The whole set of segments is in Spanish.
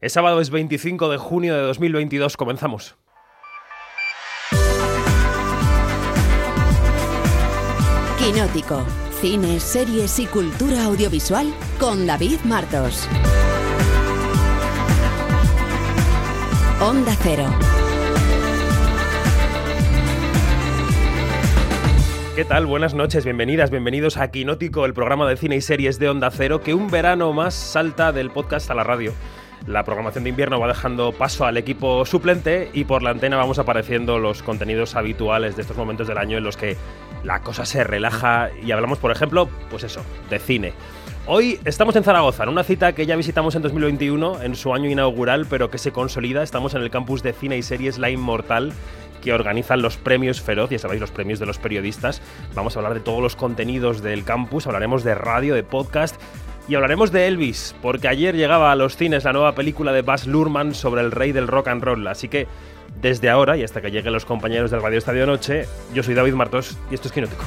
Es sábado, es 25 de junio de 2022. Comenzamos. Quinótico. Cine, series y cultura audiovisual con David Martos. Onda Cero. ¿Qué tal? Buenas noches, bienvenidas, bienvenidos a Quinótico, el programa de cine y series de Onda Cero que un verano más salta del podcast a la radio. La programación de invierno va dejando paso al equipo suplente y por la antena vamos apareciendo los contenidos habituales de estos momentos del año en los que la cosa se relaja y hablamos, por ejemplo, pues eso, de cine. Hoy estamos en Zaragoza, en una cita que ya visitamos en 2021, en su año inaugural, pero que se consolida. Estamos en el campus de cine y series La Inmortal, que organizan los premios Feroz, ya sabéis, los premios de los periodistas. Vamos a hablar de todos los contenidos del campus, hablaremos de radio, de podcast y hablaremos de Elvis, porque ayer llegaba a los cines la nueva película de Baz Luhrmann sobre el rey del rock and roll. Así que desde ahora y hasta que lleguen los compañeros del Radio Estadio Noche, yo soy David Martos y esto es Quinótico.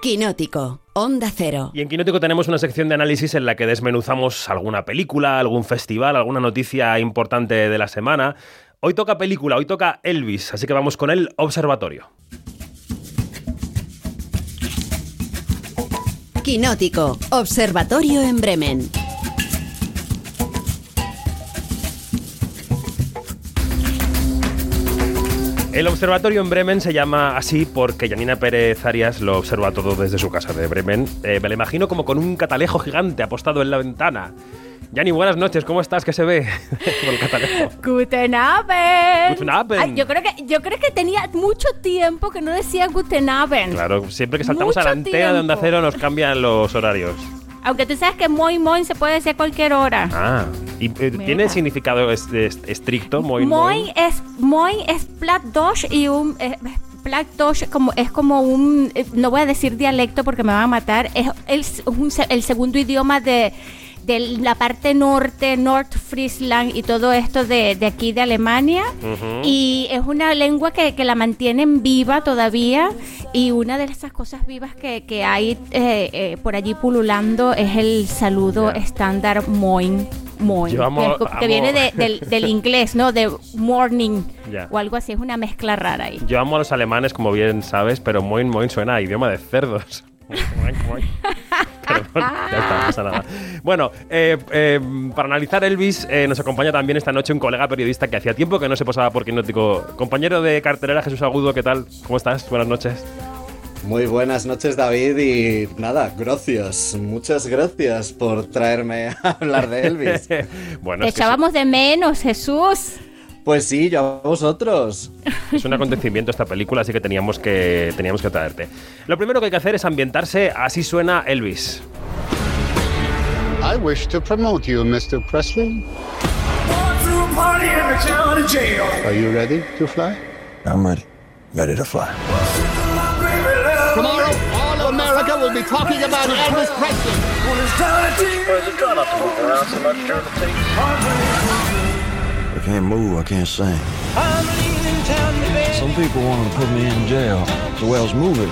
Quinótico. Onda Cero. Y en Quinótico tenemos una sección de análisis en la que desmenuzamos alguna película, algún festival, alguna noticia importante de la semana. Hoy toca película, hoy toca Elvis, así que vamos con el observatorio. Quinótico. Observatorio en Bremen. El observatorio en Bremen se llama así porque Janina Pérez Arias lo observa todo desde su casa de Bremen. Eh, me lo imagino como con un catalejo gigante apostado en la ventana. Yani, buenas noches, ¿cómo estás? ¿Qué se ve por el catalejo? Guten Abend. Guten Abend. Ay, yo creo que yo creo que tenía mucho tiempo que no decía Guten Abend. Claro, siempre que saltamos a la Mucho antena de Onda tiempo. Cero nos cambian los horarios. Aunque tú sabes que moi moi se puede decir a cualquier hora. Ah, ¿y eh, tiene significado es- es- estricto? Moi, moi es moi es plat y un eh, plat dos como es como un eh, no voy a decir dialecto porque me van a matar, es el, un el segundo idioma de de la parte norte, Nordfriesland y todo esto de, de aquí de Alemania. Ujú. Y es una lengua que, que la mantienen viva todavía. Y una de esas cosas vivas que, que hay eh, eh, por allí pululando es el saludo Ya. estándar moin. Moin, Yo amo- que, que amo- viene de- del, del inglés, ¿no? De morning Ya. o algo así, es una mezcla rara ahí. Yo amo a los alemanes, como bien sabes, pero moin moin suena a idioma de cerdos. Bueno, ya está, no pasa nada. Bueno, eh, eh, para analizar Elvis, eh, nos acompaña también esta noche un colega periodista que hacía tiempo que no se posaba por Quinótico. Compañero de cartelera Jesús Agudo, ¿qué tal? ¿Cómo estás? Buenas noches. Muy buenas noches David y nada, gracias, muchas gracias por traerme a hablar de Elvis. bueno, Te echábamos de menos, Jesús. Pues sí, yo a vosotros. es, un acontecimiento esta película, así que teníamos que, teníamos que traerte. Lo primero que hay que hacer es ambientarse, así suena Elvis. I wish to promote you, Mr. Presley. through a party in the county jail. Are you ready to fly? I'm ready. Ready to fly. Tomorrow, all of America will be talking about Elvis Presley. Can't move. I can't sing. Some people want to put me in jail well as moving.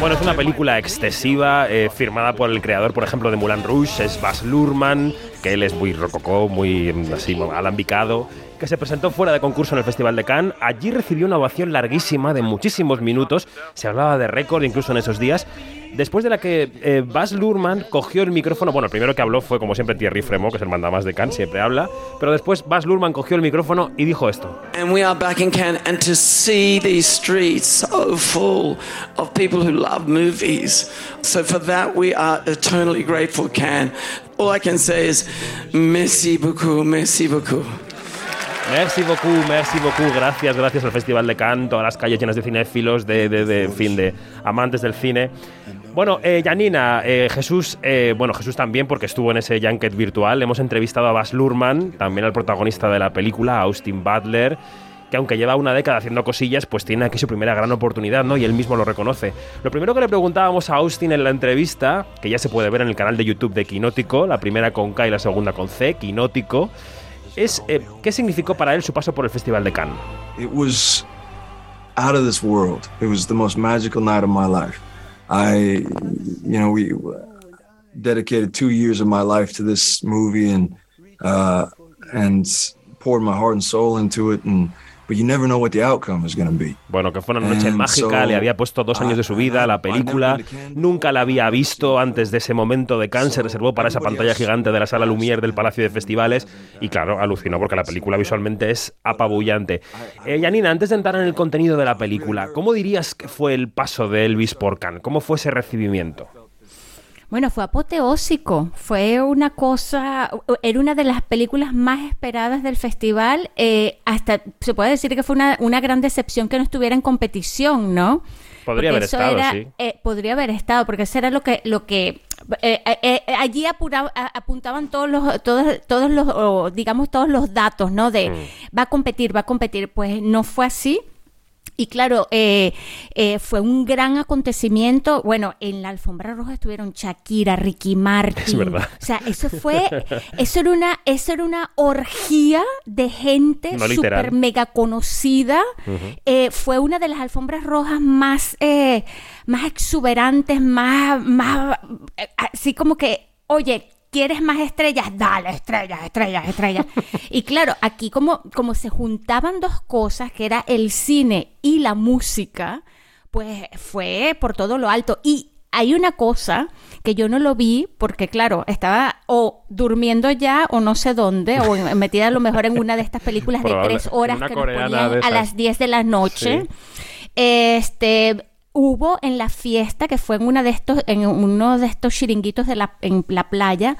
Bueno, es una película excesiva, eh, firmada por el creador, por ejemplo, de Moulin Rouge, es Baz Luhrmann, que él es muy rococó, muy mm, así, alambicado, que se presentó fuera de concurso en el Festival de Cannes. Allí recibió una ovación larguísima de muchísimos minutos, se hablaba de récord incluso en esos días, después de la que eh, Baz Luhrmann cogió el micrófono, bueno, el primero que habló fue como siempre Thierry Fremont, que es el mandamás de Cannes, siempre habla, pero después Baz Luhrmann cogió el micrófono y dijo esto. And we are back in Cannes, and to see these streets so full of people who love movies. So, for that, we are eternally grateful, Cannes. All I can say is, merci beaucoup, merci beaucoup. Merci beaucoup, merci beaucoup, gracias, gracias al Festival de Cannes, todas las calles llenas de cinéfilos, de, de, de, en fin, de amantes del cine. Bueno, eh, Janina, eh, Jesús, eh, bueno, Jesús también porque estuvo en ese Junket virtual. Hemos entrevistado a Baz Luhrmann, también al protagonista de la película, Austin Butler, que aunque lleva una década haciendo cosillas, pues tiene aquí su primera gran oportunidad, ¿no? Y él mismo lo reconoce. Lo primero que le preguntábamos a Austin en la entrevista, que ya se puede ver en el canal de YouTube de Quinótico, la primera con K y la segunda con C, Quinótico, es eh, qué significó para él su paso por el Festival de Cannes. It was out of this world. It was the most magical night of my life. I, you know, we dedicated two years of my life to this movie and uh, and poured my heart and soul into it and but you never know what the outcome is be. Bueno, que fue una noche And mágica, so, le había puesto dos años de su vida a la película, nunca la había visto antes de ese momento de se reservó para esa pantalla gigante de la sala Lumière del Palacio de Festivales y claro, alucinó porque la película visualmente es apabullante. Eh, Janina, antes de entrar en el contenido de la película, ¿cómo dirías que fue el paso de Elvis por Cannes? ¿Cómo fue ese recibimiento? Bueno, fue apoteósico, fue una cosa, era una de las películas más esperadas del festival, eh, hasta se puede decir que fue una, una gran decepción que no estuviera en competición, ¿no? Podría Porque haber estado, era, sí. eh, podría haber estado, porque eso era lo que, lo que eh, eh, eh, allí apura- a- apuntaban todos los, todos, todos los, o, digamos todos los datos, ¿no? De Mm. va a competir, va a competir. Pues no fue así. Y claro, eh, eh, fue un gran acontecimiento. Bueno, en la alfombra roja estuvieron Shakira, Ricky Martin. Es verdad. O sea, eso fue, eso era una, eso era una orgía de gente No súper mega conocida. Eh, fue una de las alfombras rojas más, más exuberantes, más, más, así como que, oye, ¿quieres más estrellas? Dale, estrellas, estrellas, estrellas. y claro, aquí como, como se juntaban dos cosas, que era el cine y la música, pues fue por todo lo alto. Y hay una cosa que yo no lo vi porque, claro, estaba o durmiendo ya o no sé dónde, o metida a lo mejor en una de estas películas de tres horas que nos ponían a las 10 de la noche. Este hubo en la fiesta que fue en una de estos en uno de estos chiringuitos de la en la playa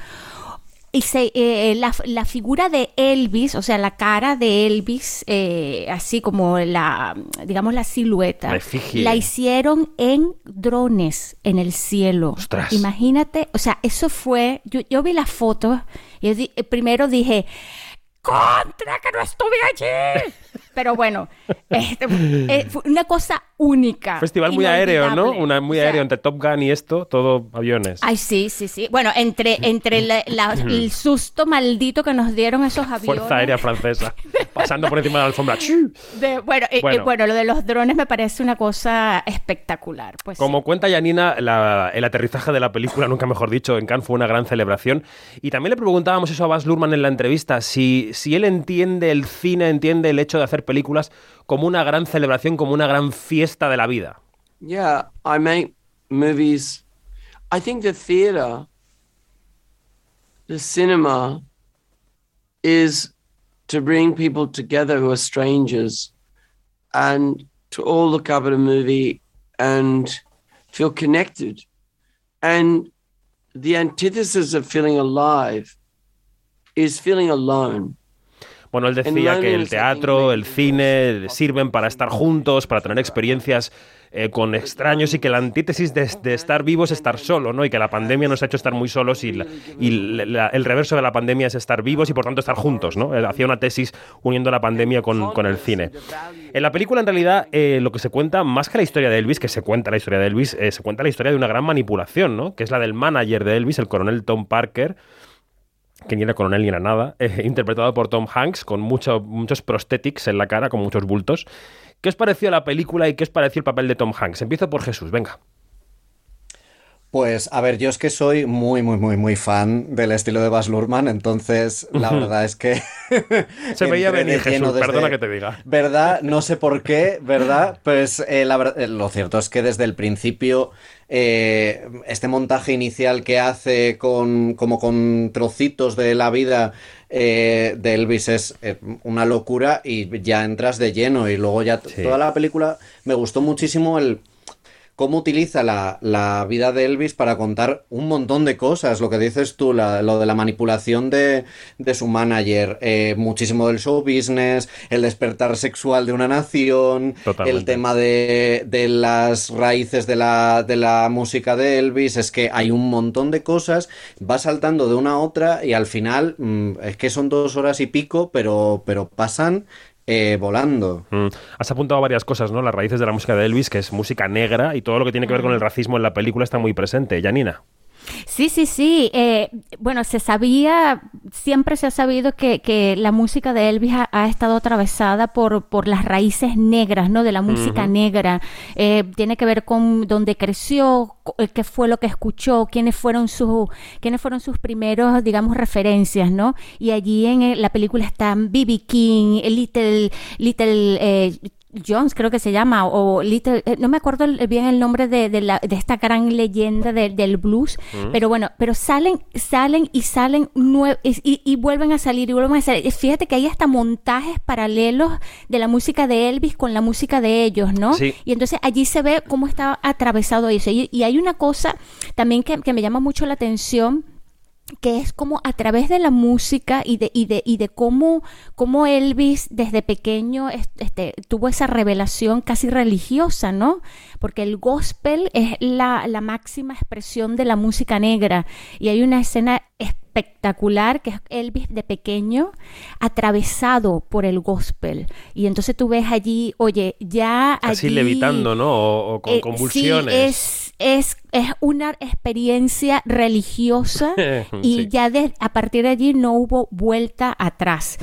y se, eh, la, la figura de Elvis, o sea, la cara de Elvis, eh, así como la, digamos, la silueta, La hicieron en drones en el cielo. Ostras. Imagínate, o sea, eso fue, yo, yo vi las fotos y di- eh, primero dije, contra que no estuve allí. Pero bueno, este, eh, una cosa única. Festival muy aéreo, ¿no? Una, muy O sea, aéreo entre Top Gun y esto, todo aviones. Ay, sí, sí, sí. Bueno, entre, entre la- la- el susto maldito que nos dieron esos aviones. Fuerza Aérea Francesa, pasando por encima de la alfombra. De- bueno, eh, eh, Bueno. bueno. lo de los drones me parece una cosa espectacular. Pues sí. Como cuenta Janina, la- el aterrizaje de la película, nunca mejor dicho, en Cannes fue una gran celebración. Y también le preguntábamos eso a Baz Luhrmann en la entrevista, si, si él entiende el cine, entiende el hecho de hacer películas como una gran celebración, como una gran fiesta de la vida. Yeah, I make movies. I think the theater, the cinema, is to bring people together who are strangers and to all look up at a movie and feel connected. And the antithesis of feeling alive is feeling alone. Bueno, él decía que el teatro, el cine sirven para estar juntos, para tener experiencias eh, con extraños y que la antítesis de, de estar vivo es estar solo, ¿no? Y que la pandemia nos ha hecho estar muy solos y, la- y la- el reverso de la pandemia es estar vivos y por tanto estar juntos, ¿no? Él hacía una tesis uniendo la pandemia con, con el cine. En la película, en realidad, eh, lo que se cuenta, más que la historia de Elvis, que se cuenta la historia de Elvis, eh, se cuenta la historia de una gran manipulación, ¿no? Que es la del manager de Elvis, el coronel Tom Parker, que ni era coronel ni era nada, eh, interpretado por Tom Hanks, con mucho- muchos prosthetics en la cara, con muchos bultos. ¿Qué os pareció la película y qué os pareció el papel de Tom Hanks? Empiezo por Jesús, venga. Pues a ver, yo es que soy muy, muy, muy, muy fan del estilo de Baz Luhrmann, entonces la verdad es que... Se veía venir, Jesús, desde- perdona que te diga. ¿Verdad? No sé por qué, ¿verdad? Pues eh, la ver- eh, lo cierto es que desde el principio eh, este montaje inicial que hace con como con trocitos de la vida eh, de Elvis es una locura y ya entras de lleno y luego ya Sí. toda la película me gustó muchísimo el cómo utiliza la, la vida de Elvis para contar un montón de cosas. Lo que dices tú, la- lo de la manipulación de, de su manager, eh, muchísimo del show business, el despertar sexual de una nación, Totalmente. el tema de, de las raíces de la, de la música de Elvis. Es que hay un montón de cosas, va saltando de una a otra y al final mm, es que son dos horas y pico, pero, pero pasan eh, volando. Mm, Has apuntado varias cosas, ¿no? Las raíces de la música de Elvis, que es música negra, y todo lo que tiene que ver con el racismo en la película está muy presente. Janina. Sí, sí, sí. eh, bueno, se sabía, siempre se ha sabido que, que la música de Elvis ha, ha estado atravesada por, por las raíces negras, ¿no? De la música negra. Eh, tiene que ver con donde creció, eh, qué fue lo que escuchó, quiénes fueron sus, quiénes fueron sus primeros, digamos, referencias, ¿no? Y allí en la película están B.B. King, Little, Little eh, Jones creo que se llama, o Little, eh, no me acuerdo bien el nombre de, de la- de esta gran leyenda de- del blues, pero bueno, pero salen, salen y salen nue- y, y- y vuelven a salir y vuelven a salir. Fíjate que hay hasta montajes paralelos de la música de Elvis con la música de ellos, ¿no? Sí. Y entonces allí se ve cómo está atravesado eso. Y, y hay una cosa también que, que me llama mucho la atención que es como a través de la música y de, y de, y de cómo, cómo Elvis desde pequeño es- este, tuvo esa revelación casi religiosa, ¿no? Porque el gospel es la, la máxima expresión de la música negra y hay una escena espectacular que es Elvis de pequeño atravesado por el gospel y entonces tú ves allí, oye, ya allí- levitando, ¿no? O, o con eh, convulsiones. Sí, es, es, es una experiencia religiosa y Sí. ya de- a partir de allí no hubo vuelta atrás.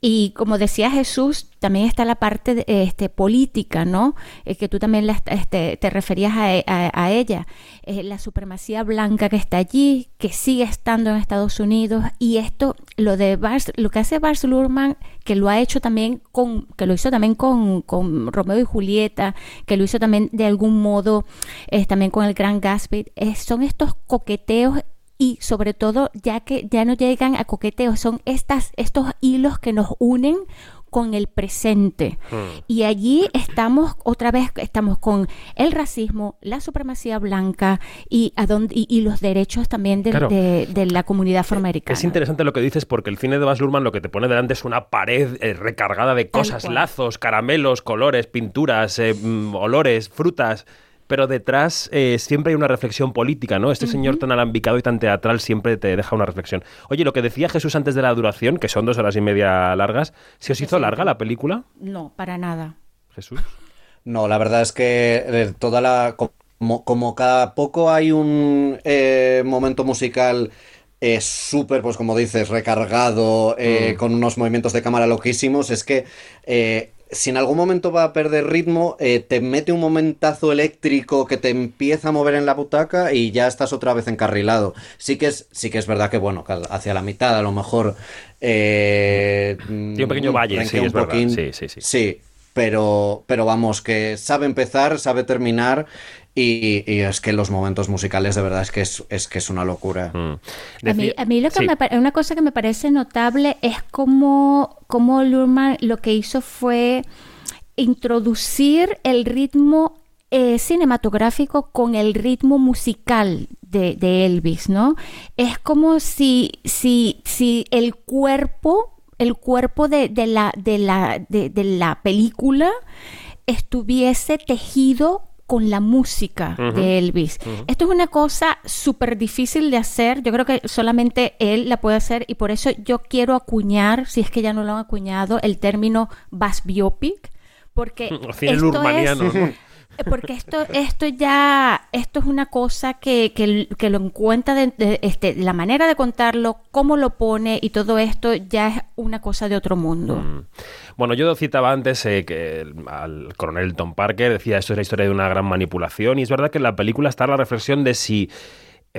Y como decía Jesús, también está la parte de, este, política, ¿no? Eh, que tú también la- este, te referías a, a ella. Eh, la supremacía blanca que está allí, que sigue estando en Estados Unidos. Y esto, lo de Bars, lo que hace Bars Luhrmann, que lo ha hecho también con, que lo hizo también con, Romeo y Julieta, que lo hizo también de algún modo también con el Gran Gatsby, son estos coqueteos y sobre todo ya que ya no llegan a coqueteos, son estas, estos hilos que nos unen con el presente. Y allí estamos, otra vez, estamos con el racismo, la supremacía blanca y, a dónde, y, y los derechos también Claro. de, de la comunidad afroamericana. Es interesante lo que dices porque el cine de Baz Luhrmann lo que te pone delante es una pared eh, recargada de cosas, lazos, caramelos, colores, pinturas, eh, mm, olores, frutas. Pero detrás eh, siempre hay una reflexión política, ¿no? Este señor tan alambicado y tan teatral siempre te deja una reflexión. Oye, lo que decía Jesús antes de la duración, que son dos horas y media largas, ¿se os hizo larga la película, No, para nada. Jesús? No, la verdad es que toda la. Como, como cada poco hay un eh, momento musical eh, súper, pues como dices, recargado, eh, con unos movimientos de cámara loquísimos, es que. eh, si en algún momento va a perder ritmo, eh, te mete un momentazo eléctrico que te empieza a mover en la butaca y ya estás otra vez encarrilado. Sí que es, sí que es verdad que, bueno, hacia la mitad a lo mejor. Eh, Tiene un pequeño valle, renquea sí, un es verdad. Sí, sí, sí. Sí, pero, pero vamos, que sabe empezar, sabe terminar y, y es que los momentos musicales de verdad es que es, es que es una locura. Mm. A mí, a mí lo que sí. me una cosa que me parece notable es cómo, cómo Luhrmann lo que hizo fue introducir el ritmo eh, cinematográfico con el ritmo musical de, de Elvis, ¿no? Es como si, si, si el cuerpo, el cuerpo de, de la, de, la, de, de la película estuviese tejido con la música de Elvis. Esto es una cosa súper difícil de hacer. Yo creo que solamente él la puede hacer y por eso yo quiero acuñar, si es que ya no lo han acuñado, el término Bass Biopic. Porque O esto es- ¿no? porque esto, esto ya, esto es una cosa que, que, que lo encuentra de, de- este, la manera de contarlo, cómo lo pone y todo esto ya es una cosa de otro mundo. Mm. Bueno, yo citaba antes eh, que el- al coronel Tom Parker decía esto es la historia de una gran manipulación y es verdad que en la película está la reflexión de si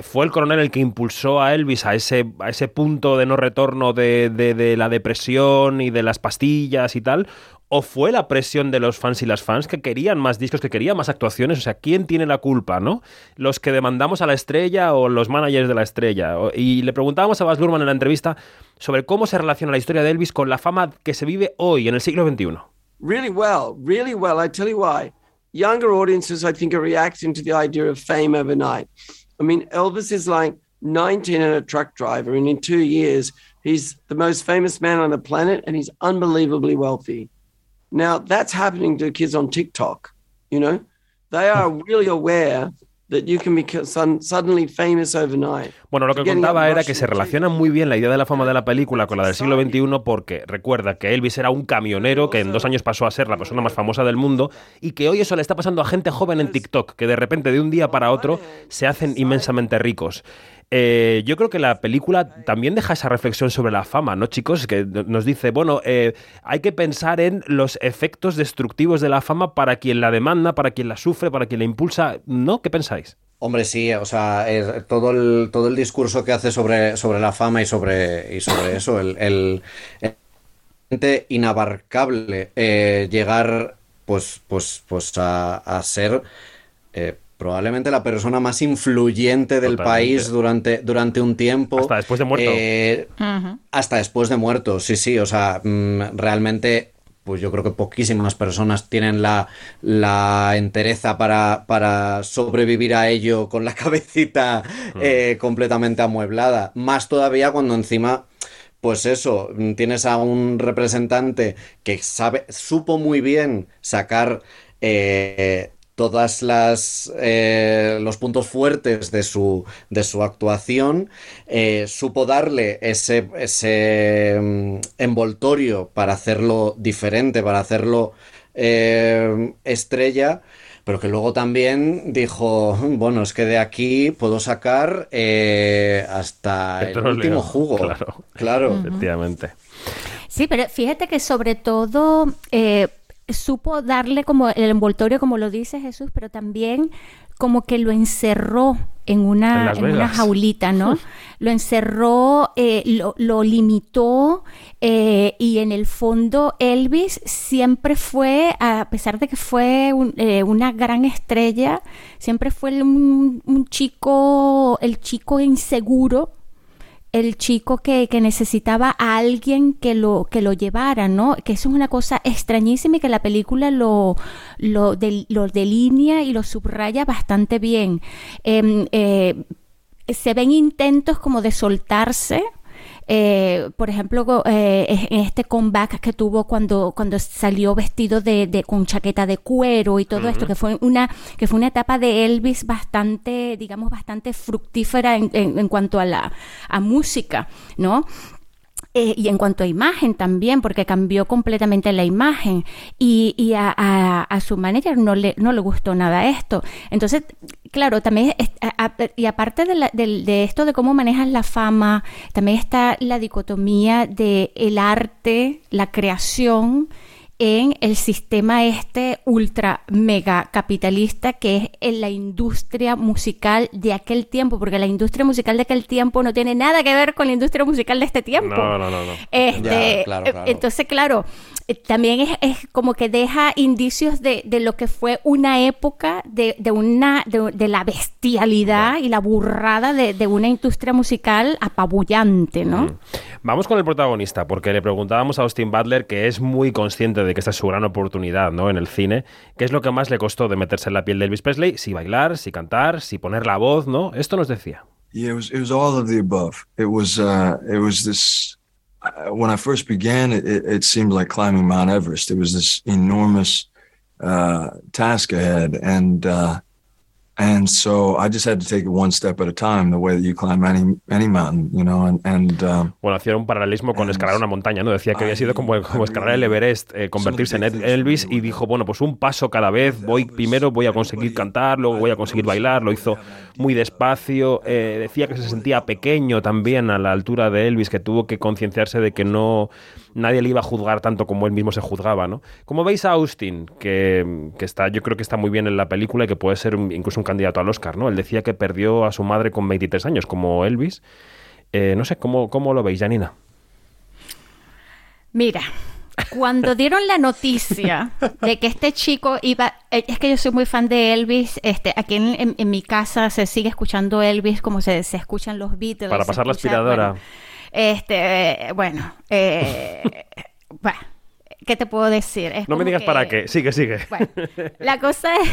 fue el coronel el que impulsó a Elvis a ese, a ese punto de no retorno de, de- de la depresión y de las pastillas y tal, o fue la presión de los fans y las fans que querían más discos, que querían más actuaciones, o sea, ¿quién tiene la culpa, no? ¿Los que demandamos a la estrella o los managers de la estrella? Y le preguntábamos a Baz Luhrmann en la entrevista sobre cómo se relaciona la historia de Elvis con la fama que se vive hoy, en el siglo XXI. Really well, really well. I tell you why. Younger audiences, I think, are reacting to the idea of fame overnight. I mean, Elvis is like 19 and a truck driver, and in two years, he's the most famous man on the planet and he's unbelievably wealthy. Now, that's happening to kids on TikTok, you know? They are really aware that you can suddenly famous overnight. Bueno, lo que contaba era que se relaciona muy bien la idea de la fama de la película con la del siglo XXI porque recuerda que Elvis era un camionero que en dos años pasó a ser la persona más famosa del mundo y que hoy eso le está pasando a gente joven en TikTok, que de repente de un día para otro se hacen inmensamente ricos. Eh, yo creo que la película también deja esa reflexión sobre la fama, ¿no, chicos? Que nos dice, bueno, eh, hay que pensar en los efectos destructivos de la fama para quien la demanda, para quien la sufre, para quien la impulsa. ¿No? ¿Qué pensáis? Hombre, sí, o sea, todo, el, todo el discurso que hace sobre, sobre la fama y sobre, y sobre eso, el, el- el- inabarcable eh, llegar pues, pues, pues a, a ser probablemente la persona más influyente del Totalmente. país durante, durante un tiempo. Hasta después de muerto. Eh, hasta después de muerto, sí, sí, o sea, mm, realmente, pues yo creo que poquísimas personas tienen la, la entereza para, para sobrevivir a ello con la cabecita eh, completamente amueblada. Más todavía cuando encima, pues eso, mm, tienes a un representante que sabe, supo muy bien sacar eh, todas las eh, los puntos fuertes de su de su actuación eh, supo darle ese ese mm, envoltorio para hacerlo diferente para hacerlo eh, estrella pero que luego también dijo bueno es que de aquí puedo sacar eh, hasta el último jugo claro. claro Efectivamente. Sí, pero fíjate que sobre todo eh, supo darle como el envoltorio, como lo dice Jesús, pero también como que lo encerró en una, en una jaulita, ¿no? lo encerró, eh, lo, lo limitó eh, y en el fondo Elvis siempre fue, a pesar de que fue un- eh, una gran estrella, siempre fue un, un chico, el chico inseguro el chico que, que necesitaba a alguien que lo, que lo llevara, ¿no? Que eso es una cosa extrañísima y que la película lo, lo, del- lo delinea y lo subraya bastante bien. Em, eh, se ven intentos como de soltarse. Eh, por ejemplo, eh, en este comeback que tuvo cuando, cuando salió vestido de, de- con chaqueta de cuero y todo esto, que fue una, que fue una etapa de Elvis bastante, digamos, bastante fructífera en, en- en cuanto a la a música, ¿no? Eh, y en cuanto a imagen también, porque cambió completamente la imagen y, y a, a- su manager no le, no le gustó nada esto. Entonces, claro, también, y aparte de, la- del- de esto de cómo manejas la fama, también está la dicotomía de el arte, la creación en el sistema este ultra mega capitalista que es en la industria musical de aquel tiempo, porque la industria musical de aquel tiempo no tiene nada que ver con la industria musical de este tiempo. No, no, no, no. Este, Ya, claro, claro. Entonces, claro, también es, es como que deja indicios de, de lo que fue una época de, de una de, de la bestialidad y la burrada de, de una industria musical apabullante, ¿no? Vamos con el protagonista, porque le preguntábamos a Austin Butler, que es muy consciente de que esta es su gran oportunidad ¿no? en el cine, qué es lo que más le costó de meterse en la piel de Elvis Presley, si bailar, si cantar, si poner la voz, ¿no? Esto nos decía. Yeah, it was it was all of the above. It was uh, it was this. When I first began, it, it, it seemed like climbing Mount Everest. It was this enormous uh, task ahead, and uh, and so I just had to take it one step at a time, the way that you climb any any mountain, you know. And and um, Bueno, hacía un paralelismo con escalar una montaña, ¿no? Decía que había sido como, como escalar el Everest, eh, convertirse en Elvis y dijo, bueno, pues un paso cada vez, voy primero voy a conseguir cantar, luego voy a conseguir bailar, lo hizo muy despacio, eh, decía que se sentía pequeño también a la altura de Elvis, que tuvo que concienciarse de que no nadie le iba a juzgar tanto como él mismo se juzgaba, ¿no? Como veis a Austin, que, que está, yo creo que está muy bien en la película y que puede ser un- incluso un candidato al Oscar, ¿no? Él decía que perdió a su madre con 23 años, como Elvis. Eh, no sé, ¿cómo, ¿cómo lo veis, Janina? Mira, cuando dieron la noticia de que este chico iba, eh, es que yo soy muy fan de Elvis, este, aquí en, en- en mi casa se sigue escuchando Elvis como se, se escuchan los Beatles. Para pasar la aspiradora. bueno, este, eh, bueno, eh, bah, ¿qué te puedo decir? Es No me digas que- para qué. Sigue, sigue. bueno, la cosa es,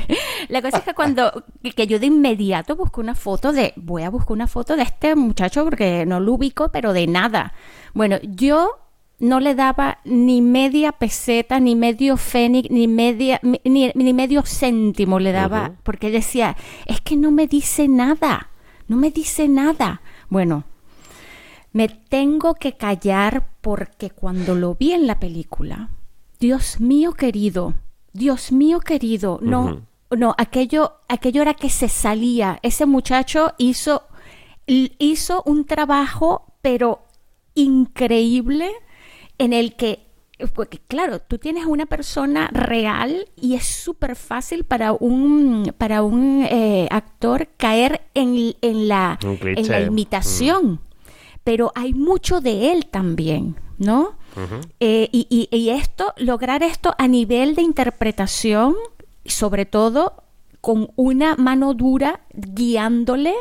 la cosa es que cuando que yo de inmediato busco una foto de, voy a buscar una foto de este muchacho porque no lo ubico, pero de nada. Bueno, yo no le daba ni media peseta, ni medio fénix, ni media, ni, ni medio céntimo le daba, porque decía, es que no me dice nada, no me dice nada. Bueno, me tengo que callar porque cuando lo vi en la película, Dios mío querido, Dios mío querido, no, no, aquello, aquello era que se salía. Ese muchacho hizo, hizo un trabajo, pero increíble, en el que porque claro, tú tienes una persona real y es súper fácil para un, para un eh, actor caer en, en la, en la imitación. Pero hay mucho de él también, ¿no? Eh, y, y- y esto, lograr esto a nivel de interpretación, sobre todo con una mano dura guiándole,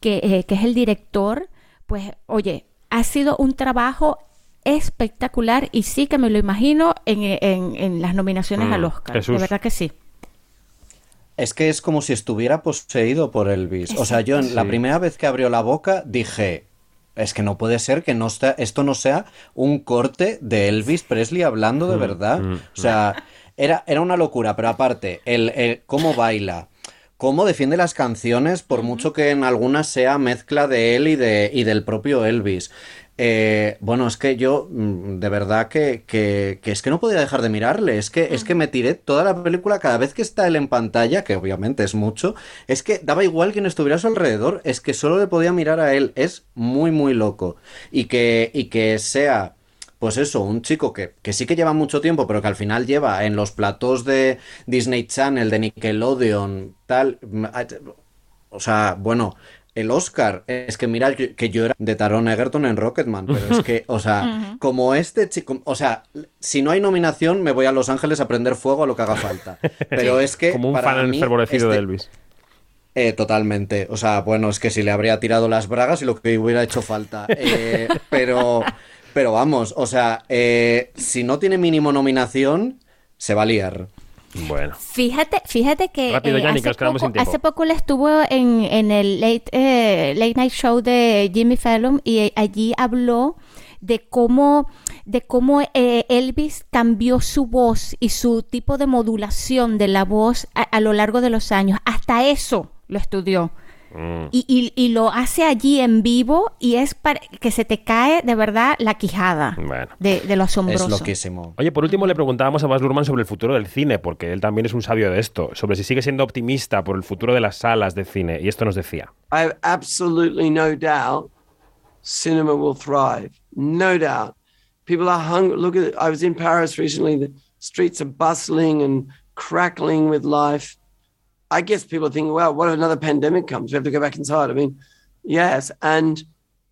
que, eh, que es el director, pues oye, ha sido un trabajo espectacular y sí que me lo imagino en, en- en las nominaciones Mm, al Oscar. Jesús. De verdad que sí. Es que es como si estuviera poseído por Elvis. O sea, yo en la primera vez que abrió la boca dije, es que no puede ser que no está- esto no sea un corte de Elvis Presley hablando de verdad. mm, O sea, era, era una locura, pero aparte, el, el cómo baila, cómo defiende las canciones, por mucho que en algunas sea mezcla de él y, de, y del propio Elvis. Eh, bueno, es que yo mm, de verdad que, que- que es que no podía dejar de mirarle. Es que, es que me tiré toda la película cada vez que está él en pantalla, que obviamente es mucho. Es que daba igual quien estuviera a su alrededor. Es que solo le podía mirar a él. Es muy, muy loco. Y que, y que sea. Pues eso, un chico que, que sí que lleva mucho tiempo, pero que al final lleva en los platós de Disney Channel, de Nickelodeon, tal. mm, O sea, bueno, el Oscar, es que mira que yo era de Taron Egerton en Rocketman, pero es que, o sea, como este chico, o sea, si no hay nominación, me voy a Los Ángeles a prender fuego a lo que haga falta. Pero es que. Como un para fan mí, enfervorecido de este- Elvis. eh, totalmente. O sea, bueno, es que si le habría tirado las bragas y lo que hubiera hecho falta. Eh, pero, pero vamos, o sea, eh, si no tiene mínimo nominación, se va a liar. Bueno. Fíjate, fíjate que eh, Rápido, hace, nos quedamos poco, sin tiempo. hace poco le estuvo en, en el late, eh, late Night Show de Jimmy Fallon y eh, allí habló de cómo, de cómo eh, Elvis cambió su voz y su tipo de modulación de la voz a, a lo largo de los años. Hasta eso lo estudió. Mm. Y, y- y lo hace allí en vivo y es para que se te cae de verdad la quijada Bueno. de, de lo asombroso. Es loquísimo. Oye, por último le preguntábamos a Baz Luhrmann sobre el futuro del cine, porque él también es un sabio de esto, sobre si sigue siendo optimista por el futuro de las salas de cine, y esto nos decía. I have absolutely no doubt cinema will thrive. No doubt. People are hungry. Look at it. I was in Paris recently. The streets are bustling and crackling with life. I guess people are thinking, well, what if another pandemic comes? We have to go back inside. I mean, yes. And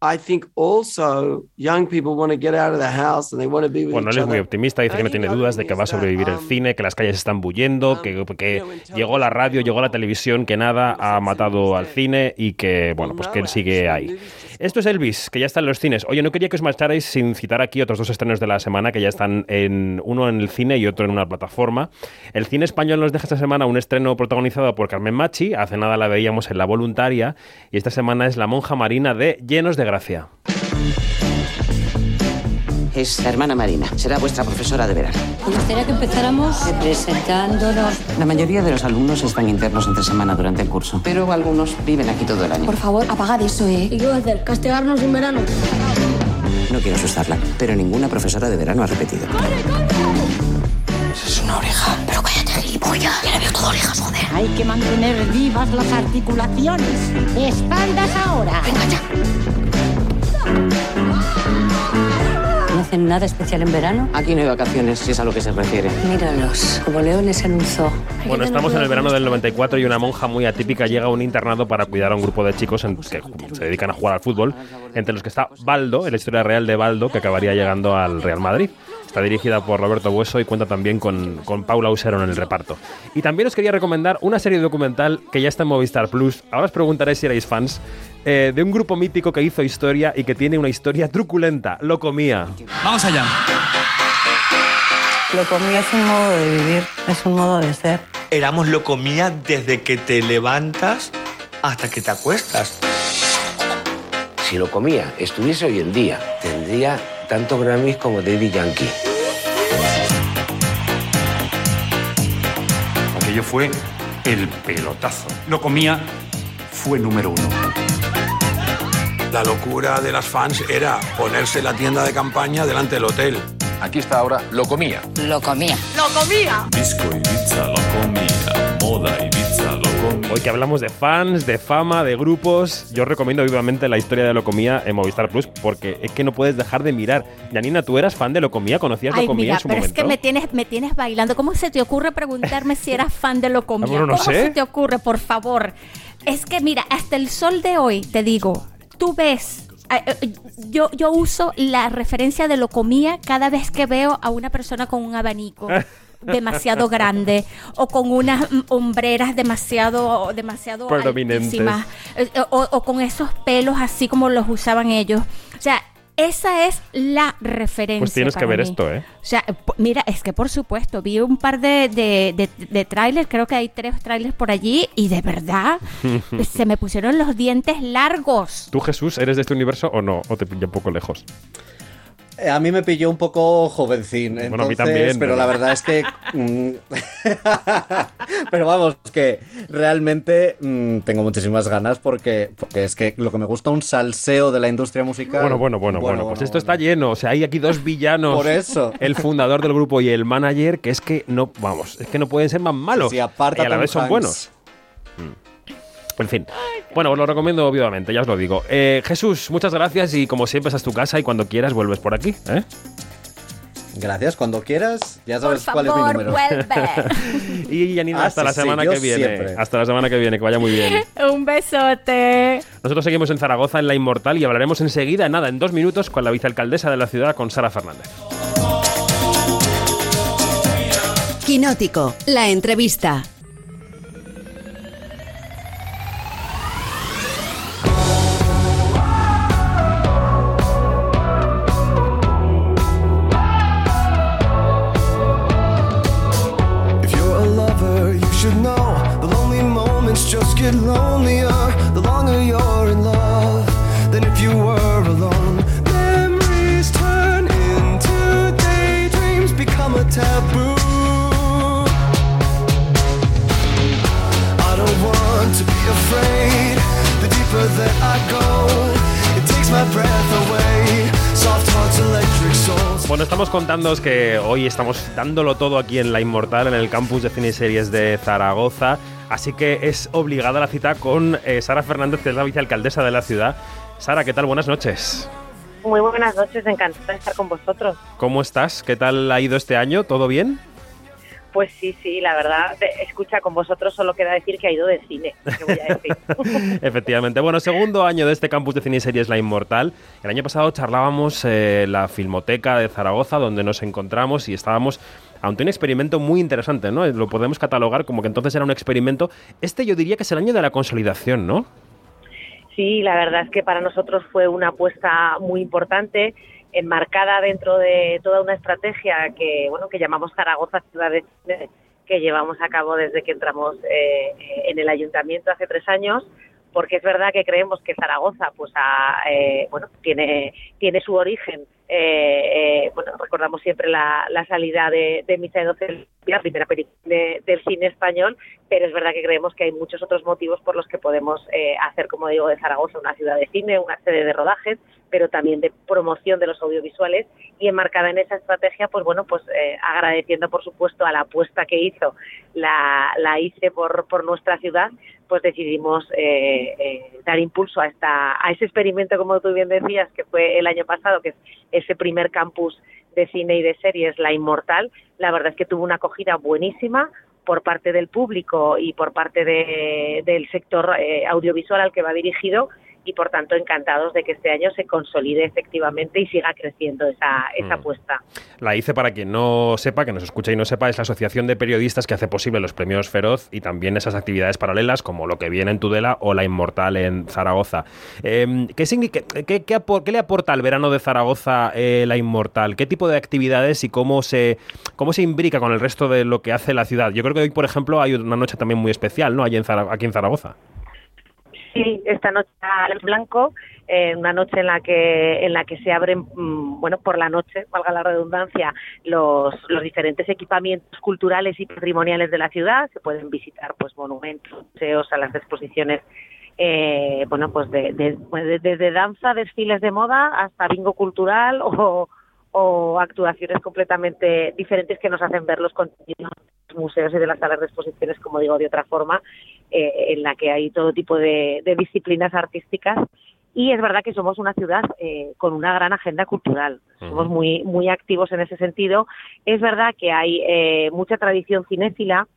I think also young people want to get out of the house and they want to be with Bueno, él es muy optimista, dice que no tiene dudas de que va a sobrevivir el cine, que las calles están bullendo, que, que llegó la radio, llegó la televisión, que nada ha matado al cine y que, bueno, pues que él sigue ahí. Esto es Elvis, que ya está en los cines. Oye, no quería que os marcharais sin citar aquí otros dos estrenos de la semana que ya están en uno en el cine y otro en una plataforma. El cine español nos deja esta semana un estreno protagonizado por Carmen Machi, hace nada la veíamos en La Voluntaria, y esta semana es La monja marina de Llenos de Gracia. Es la hermana Marina. Será vuestra profesora de verano. Me gustaría que empezáramos presentándonos. La mayoría de los alumnos están internos entre semana durante el curso, pero algunos viven aquí todo el año. Por favor, apagad eso, ¿eh? ¿Y qué va a hacer? ¿Castigarnos en verano? No quiero asustarla, pero ninguna profesora de verano ha repetido. Es una oreja. Pero cállate, gilipollas. Ya le veo todo orejas, joder. Hay que mantener vivas las articulaciones. Espaldas ahora. Venga, ya. ¿No hacen nada especial en verano? Aquí no hay vacaciones, si es a lo que se refiere. Míralos, como leones en un zoo. Bueno, estamos en el verano del 94 y una monja muy atípica llega a un internado para cuidar a un grupo de chicos en- que se dedican a jugar al fútbol, entre los que está Baldo, la historia real de Baldo, que acabaría llegando al Real Madrid. Está dirigida por Roberto Bueso y cuenta también con, con Paula Useron en el reparto. Y también os quería recomendar una serie documental que ya está en Movistar Plus. Ahora os preguntaré si erais fans. eh, de un grupo mítico que hizo historia y que tiene una historia truculenta. Lo comía. Vamos allá. Lo comía es un modo de vivir, es un modo de ser. Éramos lo comía desde que te levantas hasta que te acuestas. Si lo comía, estuviese hoy en día, tendría tantos Grammys como Daddy Yankee. Aquello fue el pelotazo. Lo comía, fue número uno. La locura de las fans era ponerse la tienda de campaña delante del hotel. Aquí está ahora Lo comía. Lo comía. ¡Lo comía! Disco Ibiza lo comía, moda Ibiza lo comía. Hoy que hablamos de fans, de fama, de grupos, yo recomiendo vivamente la historia de Locomía en Movistar Plus porque es que no puedes dejar de mirar. Yanina, ¿tú eras fan de Locomía? ¿Conocías Ay, Locomía mira, en su pero momento? es que me tienes, me tienes bailando. ¿Cómo se te ocurre preguntarme si eras fan de Locomía? Bueno, no ¿Cómo sé. se te ocurre, por favor? Es que mira, hasta el sol de hoy, te digo, tú ves... eh, eh, Yo, yo uso la referencia de Locomía cada vez que veo a una persona con un abanico demasiado grande o con unas hombreras demasiado demasiado Prominentes. eh, o, o con esos pelos así como los usaban ellos. O sea, esa es la referencia. Pues tienes que ver mí. esto, ¿eh? O sea, mira, es que por supuesto, vi un par de, de, de, de trailers, creo que hay tres trailers por allí, y de verdad se me pusieron los dientes largos. ¿Tú, Jesús, eres de este universo o no? ¿O te pilla un poco lejos? Eh, A mí me pilló un poco jovencín, entonces, Bueno, a mí también, pero la verdad es que... mm, pero vamos, que realmente mm, tengo muchísimas ganas porque, porque es que lo que me gusta un salseo de la industria musical... Bueno, bueno, bueno, bueno, pues esto está lleno. O sea, hay aquí dos villanos. Por eso. El fundador del grupo y el manager, que es que no, vamos, es que no pueden ser más malos. Aparte y a la vez son Hanks. buenos. Mm. En fin. Bueno, os lo recomiendo vivamente, ya os lo digo. Eh, Jesús, muchas gracias y como siempre, estás tu casa y cuando quieras vuelves por aquí. ¿eh? Gracias, cuando quieras, ya Por sabes cuál es mi número. vuelve. Y Janina, Ah, hasta sí, la semana que viene. siempre. Hasta la semana que viene, que vaya muy bien. Un besote. Nosotros seguimos en Zaragoza, en La Inmortal, y hablaremos enseguida, nada, en dos minutos, con la vicealcaldesa de la ciudad, con Sara Fernández. Quinótico, la entrevista. Contándoos que hoy estamos dándolo todo aquí en La Inmortal, en el campus de cine y series de Zaragoza. Así que es obligada la cita con eh, Sara Fernández, que es la vicealcaldesa de la ciudad. Sara, ¿qué tal? Buenas noches. Muy buenas noches, encantada de estar con vosotros. ¿Cómo estás? ¿Qué tal ha ido este año? ¿Todo bien? Pues sí, sí, la verdad, escucha, con vosotros solo queda decir que ha ido de cine. ¿qué voy a decir? Efectivamente. Bueno, segundo año de este campus de cine y series La Inmortal. El año pasado charlábamos eh, la Filmoteca de Zaragoza, donde nos encontramos y estábamos ante un experimento muy interesante, ¿no? Lo podemos catalogar como que entonces era un experimento. Este yo diría que es el año de la consolidación, ¿no? Sí, la verdad es que para nosotros fue una apuesta muy importante, enmarcada dentro de toda una estrategia que, bueno, que llamamos Zaragoza Ciudad de Cine, que llevamos a cabo desde que entramos eh, en el ayuntamiento hace tres años, porque es verdad que creemos que Zaragoza, pues, eh, bueno, tiene tiene su origen. Eh, eh, bueno, recordamos siempre la, la salida de, de Misa de Doce, la primera película de- del cine español, pero es verdad que creemos que hay muchos otros motivos por los que podemos eh, hacer, como digo, de Zaragoza una ciudad de cine, una sede de rodajes, pero también de promoción de los audiovisuales y enmarcada en esa estrategia, pues bueno, pues eh, agradeciendo por supuesto a la apuesta que hizo la, la ICE por, por nuestra ciudad, pues decidimos eh, eh, dar impulso a esta a ese experimento, como tú bien decías, que fue el año pasado, que es ese primer campus de cine y de series, La Inmortal. La verdad es que tuvo una acogida buenísima por parte del público y por parte de- del sector eh, audiovisual al que va dirigido y por tanto encantados de que este año se consolide efectivamente y siga creciendo esa, esa Mm. apuesta. La ICE, para quien no sepa, que nos escuche y no sepa, es la asociación de periodistas que hace posible los premios Feroz y también esas actividades paralelas como lo que viene en Tudela o La Inmortal en Zaragoza. Eh, ¿qué, qué- qué- qué le aporta al verano de Zaragoza eh, La Inmortal? ¿Qué tipo de actividades y cómo se, cómo se imbrica con el resto de lo que hace la ciudad? Yo creo que hoy, por ejemplo, hay una noche también muy especial, ¿no? Allí en Zara- aquí en Zaragoza. Sí, esta noche al blanco, eh, una noche en la que en la que se abren, mm, bueno, por la noche, valga la redundancia, los, los diferentes equipamientos culturales y patrimoniales de la ciudad. Se pueden visitar, pues, monumentos, museos, salas de exposiciones, eh, bueno, pues de- pues, de- desde danza, desfiles de moda hasta bingo cultural o, o actuaciones completamente diferentes que nos hacen ver los contenidos de los museos y de las salas de exposiciones, como digo, de otra forma eh, en la que hay todo tipo de, de disciplinas artísticas y es verdad que somos una ciudad eh, con una gran agenda cultural. Somos muy, muy activos en ese sentido. Es verdad que hay eh, mucha tradición cinéfila.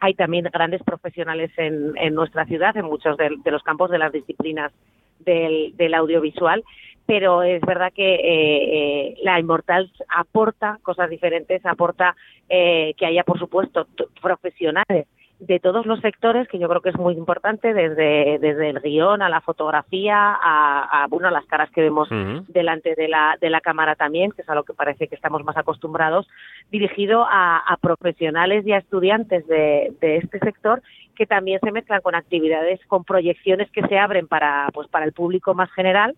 Hay también grandes profesionales en, en nuestra ciudad, en muchos de, de los campos de las disciplinas del, del audiovisual. Pero es verdad que eh, eh, la Inmortal aporta cosas diferentes, aporta eh, que haya, por supuesto, profesionales de todos los sectores, que yo creo que es muy importante, desde, desde el guion a la fotografía, a, a, bueno, a las caras que vemos delante de la, de la cámara también, que es a lo que parece que estamos más acostumbrados, dirigido a, a profesionales y a estudiantes de, de este sector que también se mezclan con actividades, con proyecciones que se abren para, pues, para el público más general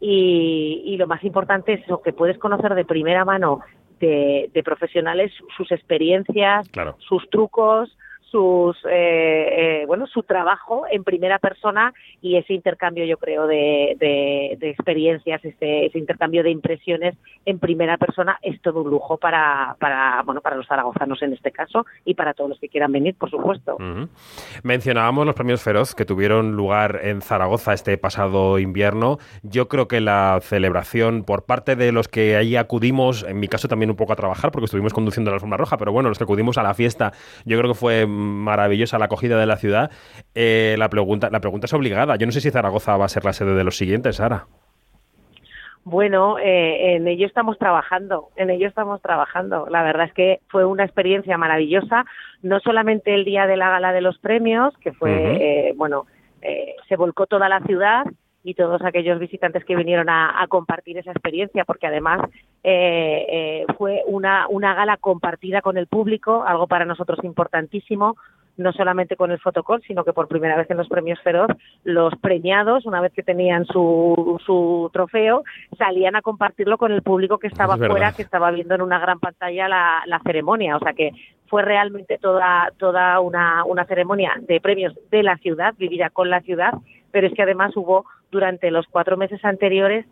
y, y lo más importante es eso, que puedes conocer de primera mano de, de profesionales sus experiencias, Claro. sus trucos, sus eh, eh, bueno su trabajo en primera persona y ese intercambio yo creo de, de, experiencias ese, ese intercambio de impresiones en primera persona es todo un lujo para para bueno para los zaragozanos en este caso y para todos los que quieran venir por supuesto. Mencionábamos los premios Feroz que tuvieron lugar en Zaragoza este pasado invierno. Yo creo que la celebración por parte de los que allí acudimos, en mi caso también un poco a trabajar porque estuvimos conduciendo la alfombra roja, pero bueno, los que acudimos a la fiesta, yo creo que fue maravillosa la acogida de la ciudad. Eh, la, pregunta, la pregunta es obligada. Yo no sé si Zaragoza va a ser la sede de los siguientes, Sara. Bueno, eh, en ello estamos trabajando, en ello estamos trabajando. La verdad es que fue una experiencia maravillosa, no solamente el día de la gala de los premios, que fue, eh, bueno, eh, se volcó toda la ciudad y todos aquellos visitantes que vinieron a, a compartir esa experiencia, porque además eh, eh, fue una, una gala compartida con el público, algo para nosotros importantísimo, no solamente con el fotocall, sino que por primera vez en los premios Feroz, los premiados, una vez que tenían su, su trofeo, salían a compartirlo con el público que estaba Es fuera, que estaba viendo en una gran pantalla la, la ceremonia. O sea que fue realmente toda, toda una, una ceremonia de premios de la ciudad, vivida con la ciudad, pero es que además hubo durante los cuatro meses anteriores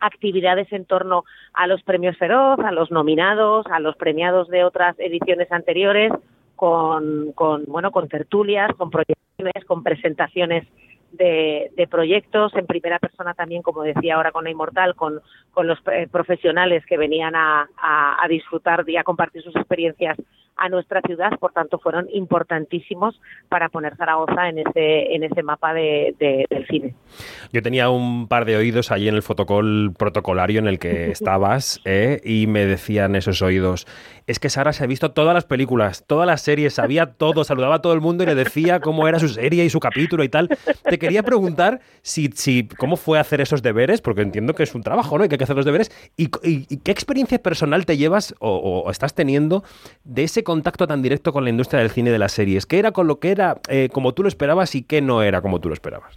actividades en torno a los premios Feroz, a los nominados, a los premiados de otras ediciones anteriores, con, con bueno, con tertulias, con proyecciones, con presentaciones de, proyectos en primera persona también, como decía ahora con la Inmortal, con, con los eh, profesionales que venían a, a, a disfrutar y a compartir sus experiencias a nuestra ciudad, por tanto fueron importantísimos para poner Zaragoza en ese, en ese mapa de, de- del cine. Yo tenía un par de oídos allí en el fotocall protocolario en el que estabas ¿eh? y me decían esos oídos, es que Sara se ha visto todas las películas, todas las series, sabía todo, saludaba a todo el mundo y le decía cómo era su serie y su capítulo y tal. Te quería preguntar si, si cómo fue hacer esos deberes, porque entiendo que es un trabajo, ¿no? Y que hay que hacer los deberes. ¿Y, y- y qué experiencia personal te llevas o, o estás teniendo de ese contacto tan directo con la industria del cine y de las series? ¿Qué era con lo que era eh, como tú lo esperabas y qué no era como tú lo esperabas?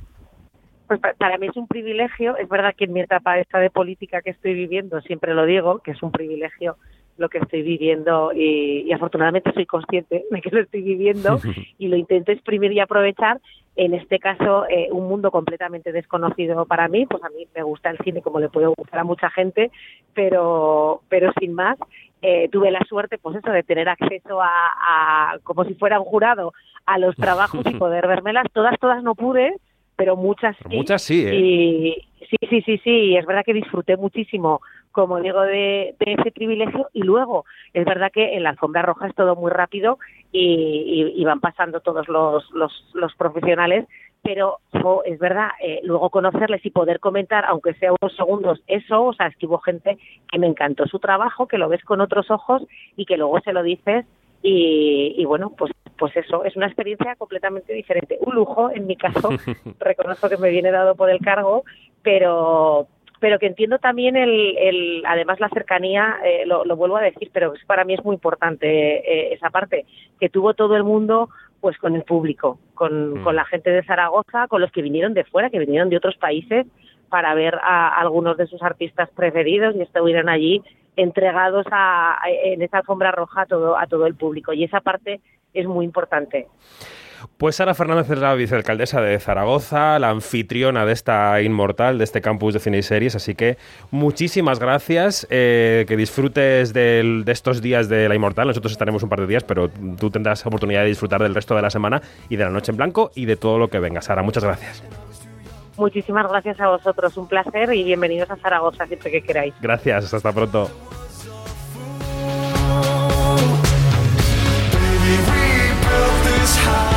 Pues pa- para mí es un privilegio. Es verdad que en mi etapa esta de política que estoy viviendo, siempre lo digo, que es un privilegio lo que estoy viviendo y, y afortunadamente soy consciente de que lo estoy viviendo y lo intento exprimir y aprovechar. En este caso, eh, un mundo completamente desconocido para mí, pues a mí me gusta el cine como le puede gustar a mucha gente, pero, pero sin más, eh, tuve la suerte, pues eso, de tener acceso a, a, como si fuera un jurado, a los trabajos y poder vérmelas. Todas, todas no pude, pero muchas sí. Muchas sí, ¿eh? Y sí, sí, sí, sí, es verdad que disfruté muchísimo, como digo, de, de ese privilegio. Y luego, es verdad que en la alfombra roja es todo muy rápido y, y- y van pasando todos los, los, los profesionales, pero jo, es verdad, eh, luego conocerles y poder comentar, aunque sea unos segundos, eso, o sea, es que hubo gente que me encantó su trabajo, que lo ves con otros ojos y que luego se lo dices y, y bueno, pues, pues eso, es una experiencia completamente diferente. Un lujo, en mi caso, reconozco que me viene dado por el cargo, pero pero que entiendo también el, el además la cercanía, eh, lo, lo vuelvo a decir, pero para mí es muy importante eh, esa parte, que tuvo todo el mundo pues con el público, con, con la gente de Zaragoza, con los que vinieron de fuera, que vinieron de otros países para ver a, algunos de sus artistas preferidos y estuvieron allí entregados a, a- en esa alfombra roja a todo, a todo el público. Y esa parte es muy importante. Pues Sara Fernández es la vicealcaldesa de Zaragoza, la anfitriona de esta Inmortal, de este campus de cine y series, así que muchísimas gracias, eh, que disfrutes del- de estos días de la Inmortal, nosotros estaremos un par de días, pero tú tendrás oportunidad de disfrutar del resto de la semana y de la noche en blanco y de todo lo que venga. Sara, muchas gracias. Muchísimas gracias a vosotros, un placer y bienvenidos a Zaragoza siempre que queráis. Gracias, hasta pronto. this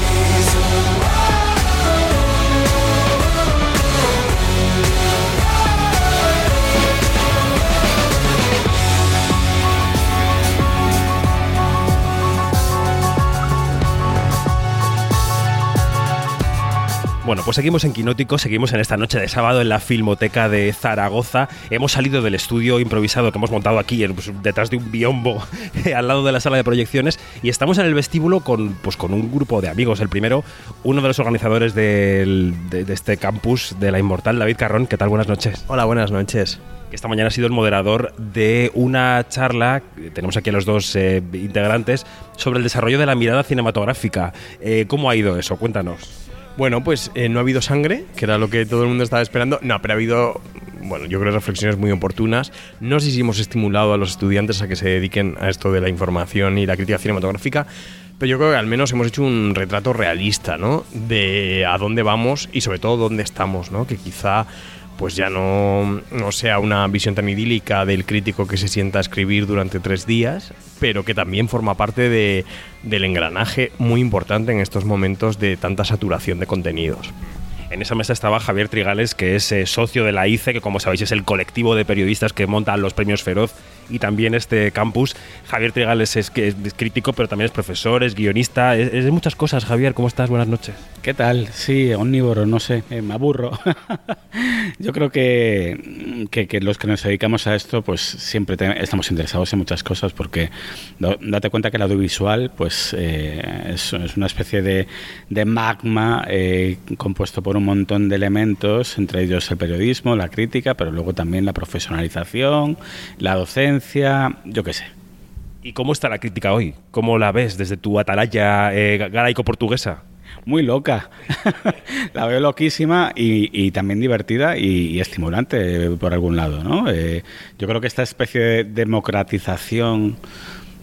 Bueno, pues seguimos en Quinótico, seguimos en esta noche de sábado en la Filmoteca de Zaragoza. Hemos salido del estudio improvisado que hemos montado aquí, pues, detrás de un biombo, al lado de la sala de proyecciones, y estamos en el vestíbulo con, pues, con un grupo de amigos. El primero, uno de los organizadores del- de, de este campus de la Inmortal, David Carrón. ¿Qué tal? Buenas noches. Hola, buenas noches. Esta mañana ha sido el moderador de una charla, tenemos aquí a los dos eh, integrantes, sobre el desarrollo de la mirada cinematográfica. Eh, ¿Cómo ha ido eso? Cuéntanos. Bueno, pues eh, no ha habido sangre, que era lo que todo el mundo estaba esperando. No, pero ha habido, bueno, yo creo reflexiones muy oportunas. No sé si hemos estimulado a los estudiantes a que se dediquen a esto de la información y la crítica cinematográfica, pero yo creo que al menos hemos hecho un retrato realista, ¿no? De a dónde vamos y sobre todo dónde estamos, ¿no? Que quizá pues ya no, no sea una visión tan idílica del crítico que se sienta a escribir durante tres días, pero que también forma parte de, del engranaje muy importante en estos momentos de tanta saturación de contenidos. En esa mesa estaba Javier Trigales, que es eh, socio de la ICE, que como sabéis es el colectivo de periodistas que montan los premios Feroz y también este campus. Javier Trigales es, que es crítico, pero también es profesor, es guionista, es, es de muchas cosas. Javier, ¿cómo estás? Buenas noches. ¿Qué tal? Sí, omnívoro, no sé, eh, me aburro. Yo creo que, que, que los que nos dedicamos a esto, pues siempre te- estamos interesados en muchas cosas, porque date cuenta que el audiovisual, pues eh, es, es una especie de, de magma eh, compuesto por un montón de elementos, entre ellos el periodismo, la crítica, pero luego también la profesionalización, la docencia, yo qué sé. ¿Y cómo está la crítica hoy? ¿Cómo la ves desde tu atalaya eh, galaico-portuguesa? Muy loca. la veo loquísima y, y también divertida y, y estimulante eh, por algún lado, ¿no? Eh, yo creo que esta especie de democratización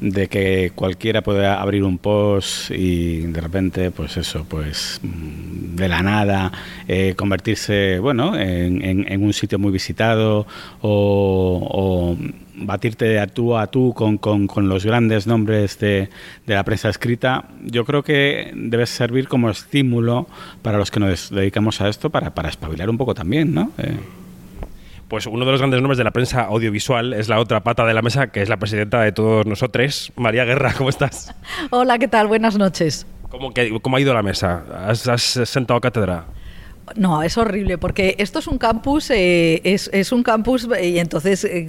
de que cualquiera puede abrir un post y de repente, pues eso, pues mm, de la nada, eh, convertirse, bueno, en, en- un sitio muy visitado o, o batirte de a tú a tú con, con- con los grandes nombres de, de la prensa escrita, yo creo que debe servir como estímulo para los que nos dedicamos a esto, para, para espabilar un poco también, ¿no? Eh, Pues uno de los grandes nombres de la prensa audiovisual es la otra pata de la mesa, que es la presidenta de todos nosotros, María Guerra. ¿Cómo estás? Hola, ¿qué tal? Buenas noches. ¿Cómo, que- cómo ha ido la mesa? ¿Has, has sentado cátedra? No, es horrible porque esto es un campus, eh, es, un campus y entonces, eh,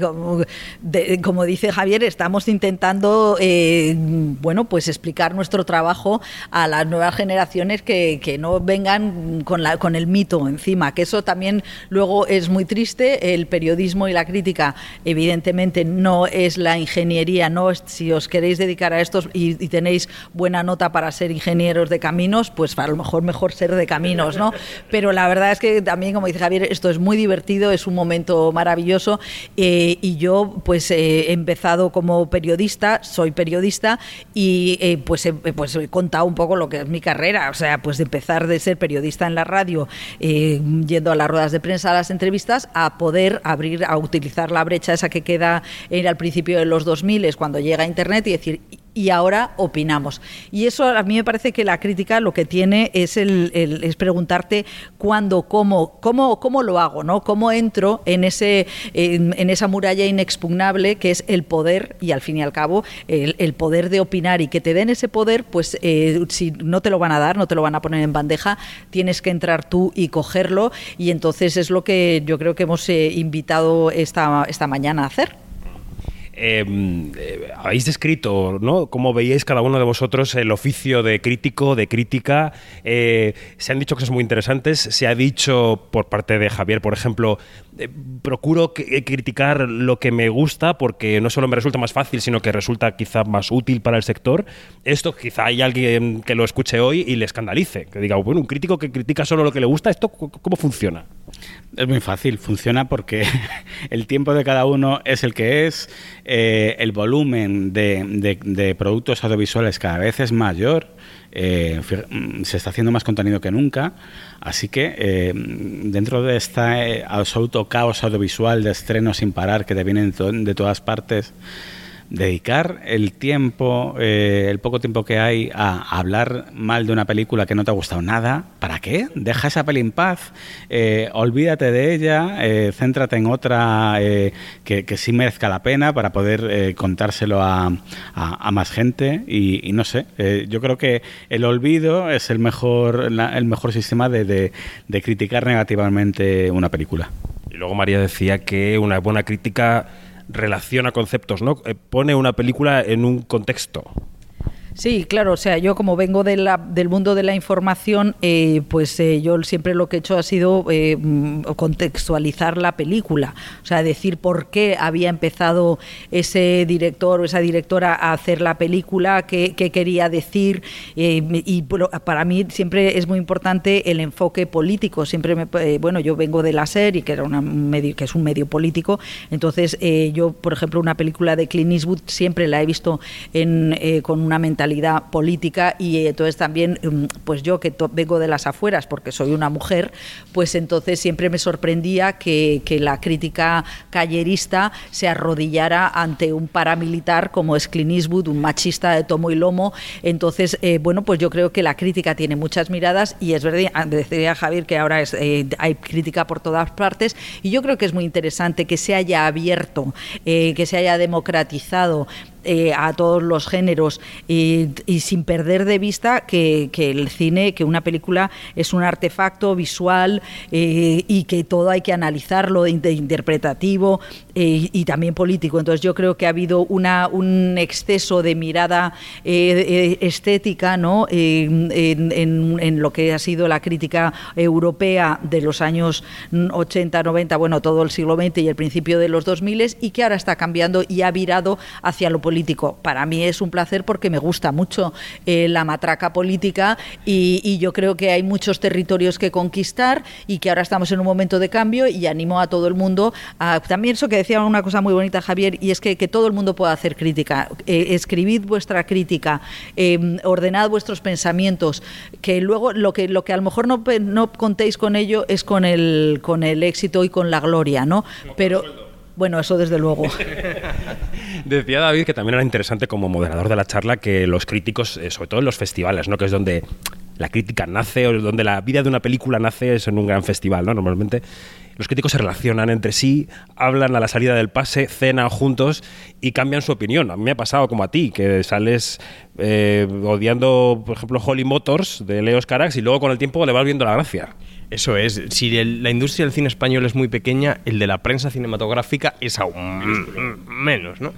como, dice Javier, estamos intentando, eh, bueno, pues explicar nuestro trabajo a las nuevas generaciones que, no vengan con, la, con el mito encima, que eso también luego es muy triste. El periodismo y la crítica, evidentemente, no es la ingeniería, no si os queréis dedicar a esto y, y tenéis buena nota para ser ingenieros de caminos, pues a lo mejor mejor ser de caminos, ¿no? Pero la verdad es que también, como dice Javier, esto es muy divertido, es un momento maravilloso eh, y yo pues eh, he empezado como periodista, soy periodista y eh, pues, he, pues he contado un poco lo que es mi carrera, o sea, pues de empezar de ser periodista en la radio, yendo a las ruedas de prensa, a las entrevistas, a poder abrir, a utilizar la brecha esa que queda en, al principio de los 2000 es cuando llega Internet y decir, y ahora opinamos. Y eso a mí me parece que la crítica lo que tiene es, el, es preguntarte cuándo, cómo, cómo, cómo lo hago, ¿no? Cómo entro en, ese, en, en esa muralla inexpugnable que es el poder y al fin y al cabo el, el poder de opinar y que te den ese poder, pues eh, si no te lo van a dar, no te lo van a poner en bandeja, tienes que entrar tú y cogerlo y entonces es lo que yo creo que hemos eh, invitado esta, esta mañana a hacer. Eh, eh, habéis descrito, ¿no? Cómo veíais cada uno de vosotros el oficio de crítico, de crítica. Eh, se han dicho cosas muy interesantes. Se ha dicho por parte de Javier, por ejemplo, eh, procuro criticar lo que me gusta porque no solo me resulta más fácil, sino que resulta quizá más útil para el sector. Esto quizá hay alguien que lo escuche hoy y le escandalice, que diga, bueno, un crítico que critica solo lo que le gusta, ¿esto cómo funciona? Es muy fácil, funciona porque el tiempo de cada uno es el que es, eh, el volumen de, productos audiovisuales cada vez es mayor, eh, mm, se está haciendo más contenido que nunca, así que eh, dentro de este absoluto caos audiovisual de estrenos sin parar que te vienen de todas partes, dedicar el tiempo, eh, el poco tiempo que hay a hablar mal de una película que no te ha gustado nada, ¿para qué? Deja esa peli en paz, eh, olvídate de ella, eh, céntrate en otra eh, que, que sí merezca la pena para poder contárselo a, a- más gente y, y no sé, yo creo que el olvido es el mejor, la- el mejor sistema de, de- de criticar negativamente una película. Y luego María decía que una buena crítica relaciona conceptos, ¿no? Eh, Pone una película en un contexto. Sí, claro, o sea, yo como vengo del mundo de la información, eh, pues eh, yo siempre lo que he hecho ha sido eh, mm, contextualizar la película, o sea, decir por qué había empezado ese director o esa directora a hacer la película, qué, qué quería decir, eh, y para mí siempre es muy importante el enfoque político, siempre me, eh, bueno, yo vengo de la serie, que era una- un medio, que es un medio político, entonces yo, por ejemplo, una película de Clint Eastwood siempre la he visto en, con una mentalidad política y eh, entonces también, mm, pues yo que vengo de las afueras porque soy una mujer, pues entonces siempre me sorprendía que, la crítica callerista se arrodillara ante un paramilitar como es Clint un machista de tomo y lomo. Entonces, eh, bueno, pues yo creo que la crítica tiene muchas miradas y es verdad, ah, decía Javier que ahora eh, hay crítica por todas partes y yo creo que es muy interesante que se haya abierto, que se haya democratizado eh, a todos los géneros y, sin perder de vista que, el cine, que una película es un artefacto visual eh, y que todo hay que analizarlo de, interpretativo eh, y también político. Entonces yo creo que ha habido una, un exceso de mirada estética ¿no? En, en- lo que ha sido la crítica europea de los años 80, 90, bueno, todo el siglo XX y el principio de los 2000 y que ahora está cambiando y ha virado hacia lo político. Para mí es un placer porque me gusta mucho eh, la matraca política y, y yo creo que hay muchos territorios que conquistar y que ahora estamos en un momento de cambio y animo a todo el mundo a también eso que decía una cosa muy bonita Javier y es que, que todo el mundo pueda hacer crítica. Eh, escribid vuestra crítica, eh, ordenad vuestros pensamientos, que luego lo que, lo que a lo mejor no, no contéis con ello es con el, con el éxito y con la gloria, ¿no? Pero bueno, eso desde luego. Decía David que también era interesante como moderador de la charla que los críticos, eh, sobre todo en los festivales, ¿no? que es donde la crítica nace o donde la vida de una película nace es en un gran festival. ¿no? Normalmente los críticos se relacionan entre sí, hablan a la salida del pase, cenan juntos y cambian su opinión. A mí me ha pasado como a ti, que sales eh, odiando, por ejemplo, Holly Motors de Leos Carax y luego con el tiempo le vas viendo la gracia. Eso es, si el- la industria del cine español es muy pequeña, el de la prensa cinematográfica es aún menos, ¿no?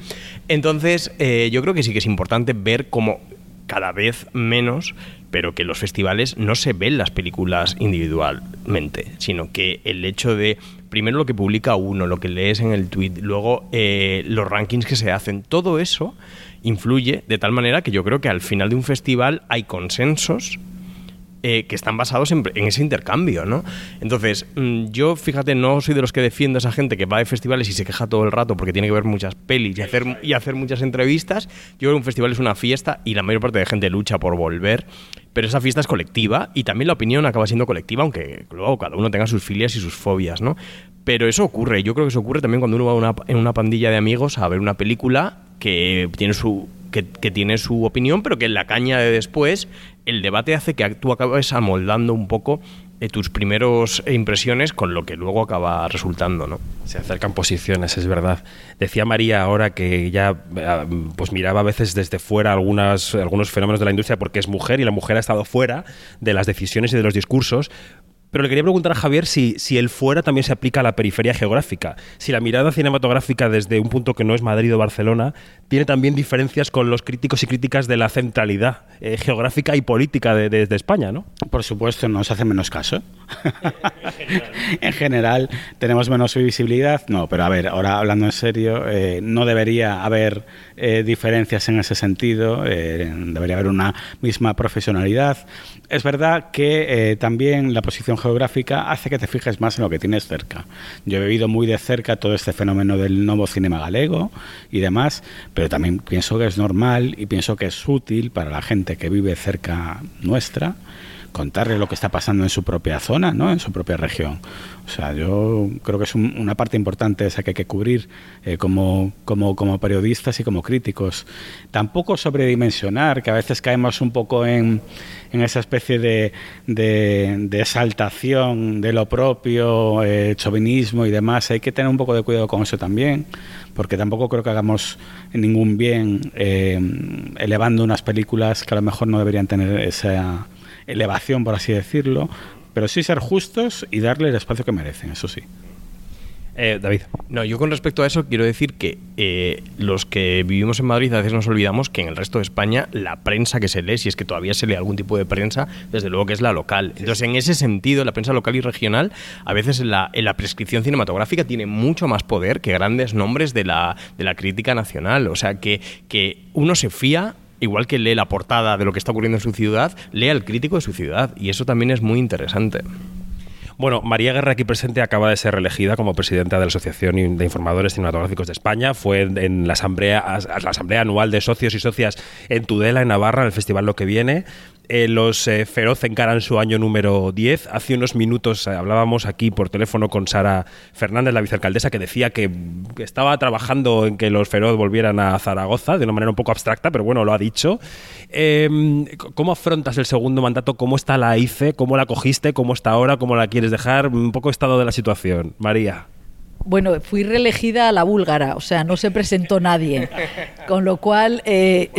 Entonces, eh, yo creo que sí que es importante ver cómo cada vez menos, pero que en los festivales no se ven las películas individualmente, sino que el hecho de, primero lo que publica uno, lo que lees en el tweet, luego eh, los rankings que se hacen, todo eso influye de tal manera que yo creo que al final de un festival hay consensos eh, que están basados en, ese intercambio, ¿no? Entonces, mm, yo, fíjate, no soy de los que defiendo a esa gente que va de festivales y se queja todo el rato porque tiene que ver muchas pelis y hacer, y hacer muchas entrevistas. Yo creo que un festival es una fiesta y la mayor parte de gente lucha por volver, pero esa fiesta es colectiva y también la opinión acaba siendo colectiva, aunque luego cada uno tenga sus filias y sus fobias, ¿no? Pero eso ocurre, yo creo que eso ocurre también cuando uno va en una pandilla de amigos a ver una película que tiene su que, tiene su opinión, pero que en la caña de después el debate hace que tú acabes amoldando un poco eh, tus primeros impresiones con lo que luego acaba resultando, ¿no? Se acercan posiciones, es verdad. Decía María ahora que ya eh, pues miraba a veces desde fuera algunos fenómenos de la industria porque es mujer y la mujer ha estado fuera de las decisiones y de los discursos. Pero le quería preguntar a Javier si, si el fuera también se aplica a la periferia geográfica. Si la mirada cinematográfica desde un punto que no es Madrid o Barcelona tiene también diferencias con los críticos y críticas de la centralidad eh, geográfica y política de, España, ¿no? Por supuesto, nos hace menos caso. en general, tenemos menos visibilidad. No, pero a ver, ahora hablando en serio, eh, no debería haber eh, diferencias en ese sentido. debería haber una misma profesionalidad. Es verdad que también la posición geográfica hace que te fijes más en lo que tienes cerca. Yo he vivido muy de cerca todo este fenómeno del nuevo cinema galego y demás, pero también pienso que es normal y pienso que es útil para la gente que vive cerca nuestra contarle lo que está pasando en su propia zona, ¿no? en su propia región. O sea, yo creo que es un- una parte importante esa que hay que cubrir eh, como, como, como periodistas y como críticos. Tampoco sobredimensionar, que a veces caemos un poco en, en esa especie de, de, exaltación de lo propio, eh, chauvinismo y demás. Hay que tener un poco de cuidado con eso también, porque tampoco creo que hagamos ningún bien eh, elevando unas películas que a lo mejor no deberían tener esa elevación, por así decirlo, pero sí ser justos y darle el espacio que merecen, eso sí. Eh, David. No, yo con respecto a eso quiero decir que eh, los que vivimos en Madrid a veces nos olvidamos que en el resto de España la prensa que se lee, si es que todavía se lee algún tipo de prensa, desde luego que es la local. Entonces, en ese sentido, la prensa local y regional, a veces en la, en la prescripción cinematográfica tiene mucho más poder que grandes nombres de la, de la crítica nacional. O sea, que, que uno se fía igual que lee la portada de lo que está ocurriendo en su ciudad, lee al crítico de su ciudad. Y eso también es muy interesante. Bueno, María Guerra, aquí presente, acaba de ser elegida como presidenta de la Asociación de Informadores Cinematográficos de España. Fue en, la, asamblea, la asamblea anual de socios y socias en Tudela, en Navarra, en el festival Lo que viene. Eh, los eh, Feroz encaran su año número 10. Hace unos minutos eh, hablábamos aquí por teléfono con Sara Fernández, la vicealcaldesa, que decía que, estaba trabajando en que los Feroz volvieran a Zaragoza de una manera un poco abstracta, pero bueno, lo ha dicho. Eh, ¿Cómo afrontas el segundo mandato? ¿Cómo está la ICE? ¿Cómo la cogiste? ¿Cómo está ahora? ¿Cómo la quieres dejar? Un poco estado de la situación. María. Bueno, fui reelegida a la búlgara, o sea, no se presentó nadie. Con lo cual, eh,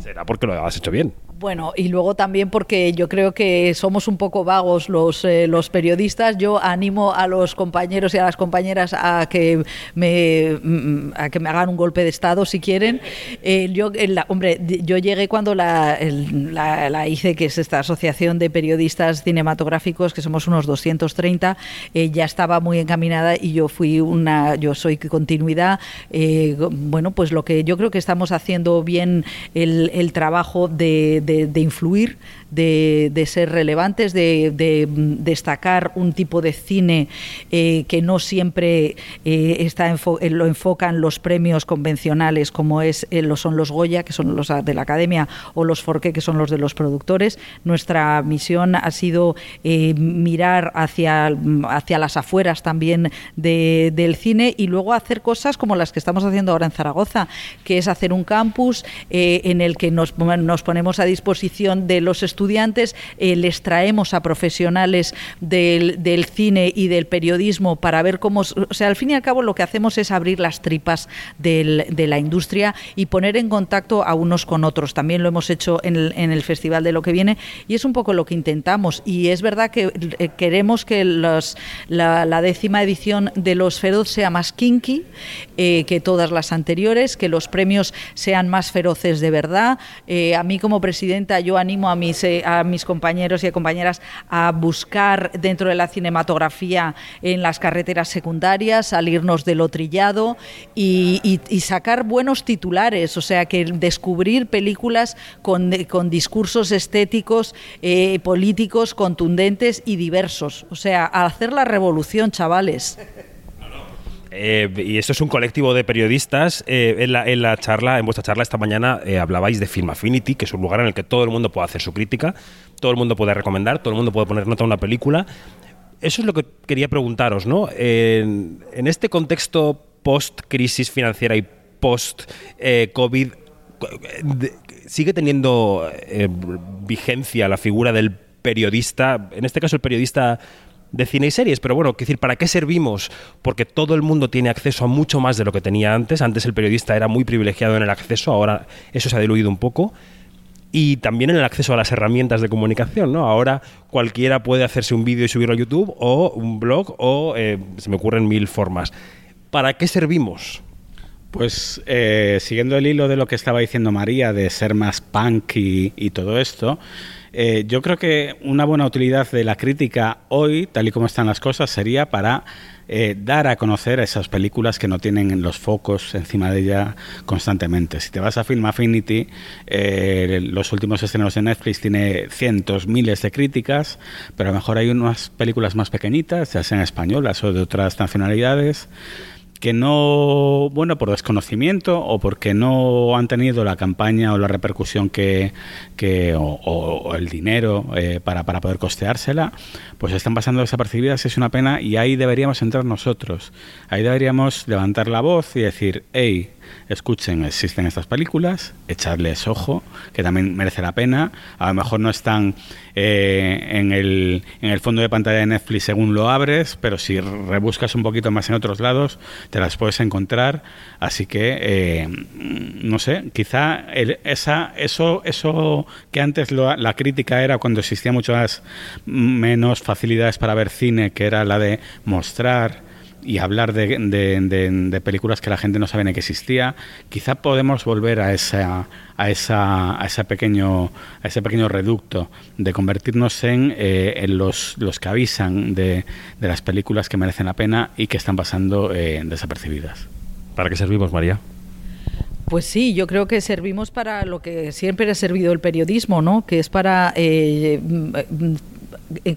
Será porque lo has hecho bien. Bueno, y luego también porque yo creo que somos un poco vagos los, eh, los periodistas. Yo animo a los compañeros y a las compañeras a que me, mm, a que me hagan un golpe de Estado si quieren. Eh, yo, la- hombre, yo llegué cuando la, la, la ICE, que es esta asociación de periodistas cinematográficos, que somos unos 230, eh, ya estaba muy encaminada y yo fui una, yo soy continuidad. eh, bueno, pues lo que yo creo que estamos haciendo bien el, el trabajo de, de- influir, de, de ser relevantes, de, de, mm, destacar un tipo de cine eh, que no siempre eh, está enfo- eh, lo enfocan los premios convencionales como es eh, son los Goya, que son los de la Academia, o los Forqué, que son los de los productores. Nuestra misión ha sido eh, mirar hacia, hacia las afueras también de- del cine y luego hacer cosas como las que estamos haciendo ahora en Zaragoza, que es hacer un campus en el que nos, nos ponemos a disposición de los estudiantes, eh, les traemos a profesionales del, cine y del periodismo para ver cómo, o sea, al fin y al cabo lo que hacemos es abrir las tripas de la industria y poner en contacto a unos con otros. También lo hemos hecho en el, festival de lo que viene y es un poco lo que intentamos. Y es verdad que eh, queremos que la, la décima edición de los Feroz sea más kinky eh, que todas las anteriores, que los premios sean más feroces de verdad. A mí como yo animo a mis, eh, a mis compañeros y a compañeras a buscar dentro de la cinematografía en las carreteras secundarias, salirnos de lo trillado y, sacar buenos titulares, o sea, que descubrir películas con, con discursos estéticos, eh, políticos contundentes y diversos. O sea, hacer la revolución, chavales. Eh, y esto es un colectivo de periodistas. Eh, en, la, charla, en vuestra charla esta mañana, eh, hablabais de Film Affinity, que es un lugar en el que todo el mundo puede hacer su crítica, todo el mundo puede recomendar, todo el mundo puede poner nota a una película. Eso es lo que quería preguntaros, ¿no? En, este contexto post-crisis financiera y post-COVID, ¿sigue teniendo vigencia la figura del periodista? En este caso, el periodista de cine y series, pero bueno, decir, ¿para qué servimos? Porque todo el mundo tiene acceso a mucho más de lo que tenía antes. Antes el periodista era muy privilegiado en el acceso, ahora eso se ha diluido un poco. y también en el acceso a las herramientas de comunicación, ¿no? Ahora cualquiera puede hacerse un vídeo y subirlo a YouTube o un blog o eh, se me ocurren mil formas. ¿Para qué servimos? Pues eh, siguiendo el hilo de lo que estaba diciendo María, de ser más punk y todo esto, eh, yo creo que una buena utilidad de la crítica hoy, tal y como están las cosas, sería para eh, dar a conocer esas películas que no tienen los focos encima de ella constantemente. Si te vas a Film Affinity, eh, los últimos estrenos de Netflix tiene cientos, miles de críticas, pero a lo mejor hay unas películas más pequeñitas, ya sean españolas o de otras nacionalidades que no, bueno, por desconocimiento o porque no han tenido la campaña o la repercusión que, que o, o- el dinero eh, para, para poder costeársela, pues están pasando desapercibidas, es una pena y ahí deberíamos entrar nosotros. Ahí deberíamos levantar la voz y decir, hey, escuchen, existen estas películas, echarles ojo, que también merece la pena. A lo mejor no están eh, en, el, en el fondo de pantalla de Netflix según lo abres, pero si rebuscas un poquito más en otros lados, te las puedes encontrar. Así que, eh, no sé, quizá esa, eso, eso que antes lo- la crítica era cuando existía muchas menos facilidades para ver cine, que era la de mostrar y hablar de, de- de- de películas que la gente no sabe ni que existía, quizá podemos volver a esa a esa a ese pequeño a ese pequeño reducto de convertirnos en, eh, en los, los que avisan de, de las películas que merecen la pena y que están pasando eh, desapercibidas. ¿Para qué servimos, María? Pues sí, yo creo que servimos para lo que siempre ha servido el periodismo, ¿no? Que es para eh,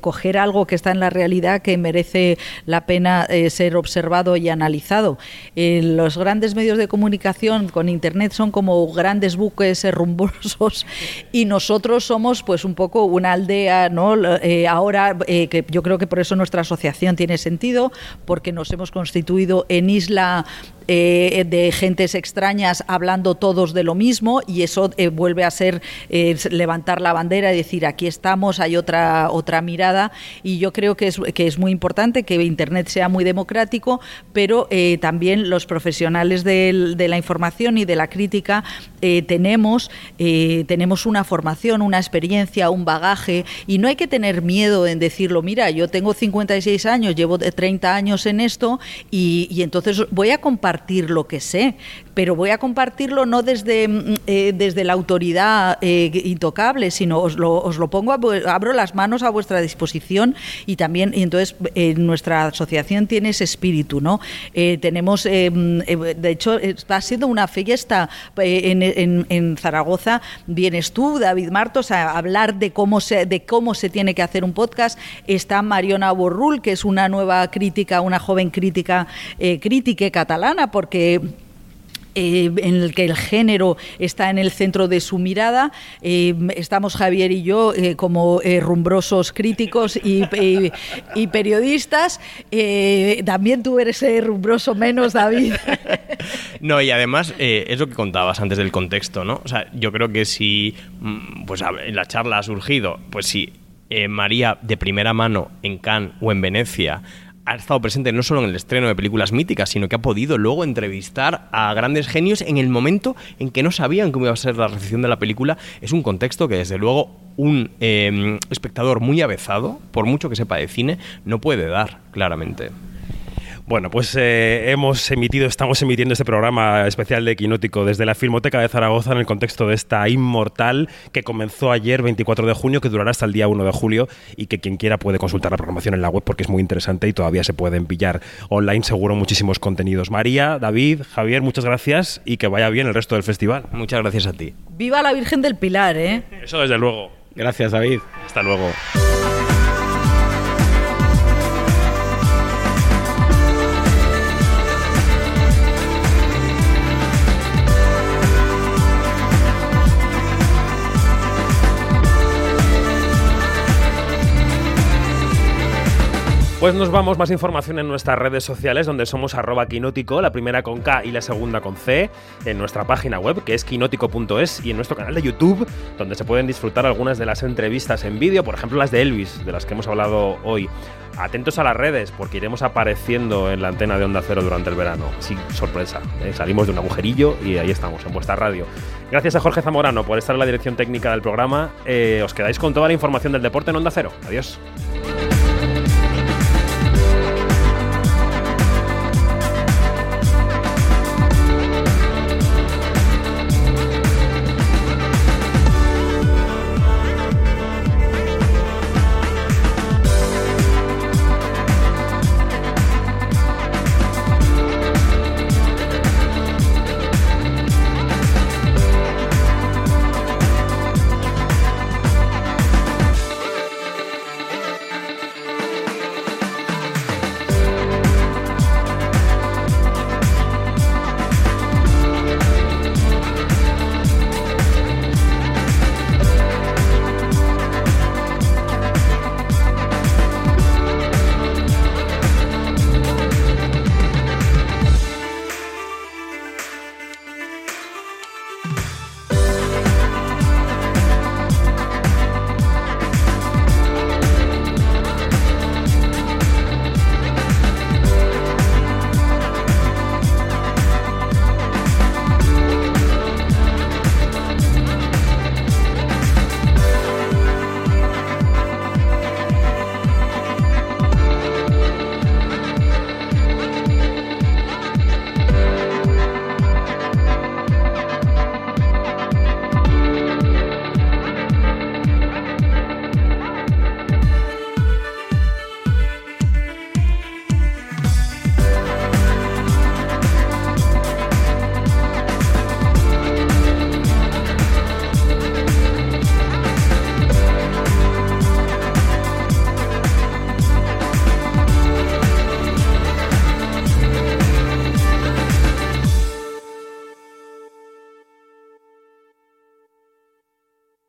coger algo que está en la realidad que merece la pena eh, ser observado y analizado. Los grandes medios de comunicación con Internet son como grandes buques eh, rumbosos y nosotros somos pues un poco una aldea, ¿no? Eh, ahora que yo creo que por eso nuestra asociación tiene sentido porque nos hemos constituido en isla eh, de gentes extrañas hablando todos de lo mismo y eso eh, vuelve a ser eh, levantar la bandera y decir aquí estamos, hay otra otra mirada y yo creo que es, que es muy importante que Internet sea muy democrático, pero eh, también los profesionales del- de la información y de la crítica eh, tenemos, eh, tenemos una formación, una experiencia, un bagaje y no hay que tener miedo en decirlo, mira, yo tengo 56 años, llevo de 30 años en esto y, y entonces voy a compartir lo que sé, pero voy a compartirlo no desde, mm, eh, desde la autoridad eh, intocable, sino os lo, os lo pongo, a abro las manos a vuestra disposición y también, y entonces eh, nuestra asociación tiene ese espíritu, ¿no? Eh, tenemos, mm, de hecho, está siendo una fiesta en, en- en Zaragoza, vienes tú, David Martos, a hablar de cómo se, de cómo se tiene que hacer un podcast. Está Mariona Borrul, que es una nueva crítica, una joven crítica, crítica catalana, porque eh, en el que el género está en el centro de su mirada. Eh, estamos Javier y yo eh, como rumbrosos críticos y, periodistas. También tú eres rumbroso menos, David. No, y además es lo que contabas antes del contexto, ¿no? O sea, yo creo que si mm, pues en la charla ha surgido, pues si María de primera mano en Cannes o en Venecia ha estado presente no solo en el estreno de películas míticas, sino que ha podido luego entrevistar a grandes genios en el momento en que no sabían cómo iba a ser la recepción de la película, es un contexto que desde luego un eh, espectador muy avezado, por mucho que sepa de cine, no puede dar, claramente. Bueno, pues eh, hemos emitido, estamos emitiendo este programa especial de Quinótico desde la Filmoteca de Zaragoza en el contexto de esta Inmortal que comenzó ayer 24 de junio, que durará hasta el día 1 de julio y que quien quiera puede consultar la programación en la web porque es muy interesante y todavía se pueden pillar online seguro muchísimos contenidos. María, David, Javier, muchas gracias y que vaya bien el resto del festival. Muchas gracias a ti. Viva la Virgen del Pilar, ¿eh? Eso desde luego. Gracias, David. Hasta luego. Pues nos vamos, más información en nuestras redes sociales, donde somos arroba quinótico, la primera con K y la segunda con C, en nuestra página web, que es quinótico.es, y en nuestro canal de YouTube, donde se pueden disfrutar algunas de las entrevistas en vídeo, por ejemplo las de Elvis, de las que hemos hablado hoy. Atentos a las redes, porque iremos apareciendo en la antena de Onda Cero durante el verano. Sí, sorpresa. ¿eh? Salimos de un agujerillo y ahí estamos, en vuestra radio. Gracias a Jorge Zamorano por estar en la dirección técnica del programa. Eh, os quedáis con toda la información del deporte en Onda Cero. Adiós.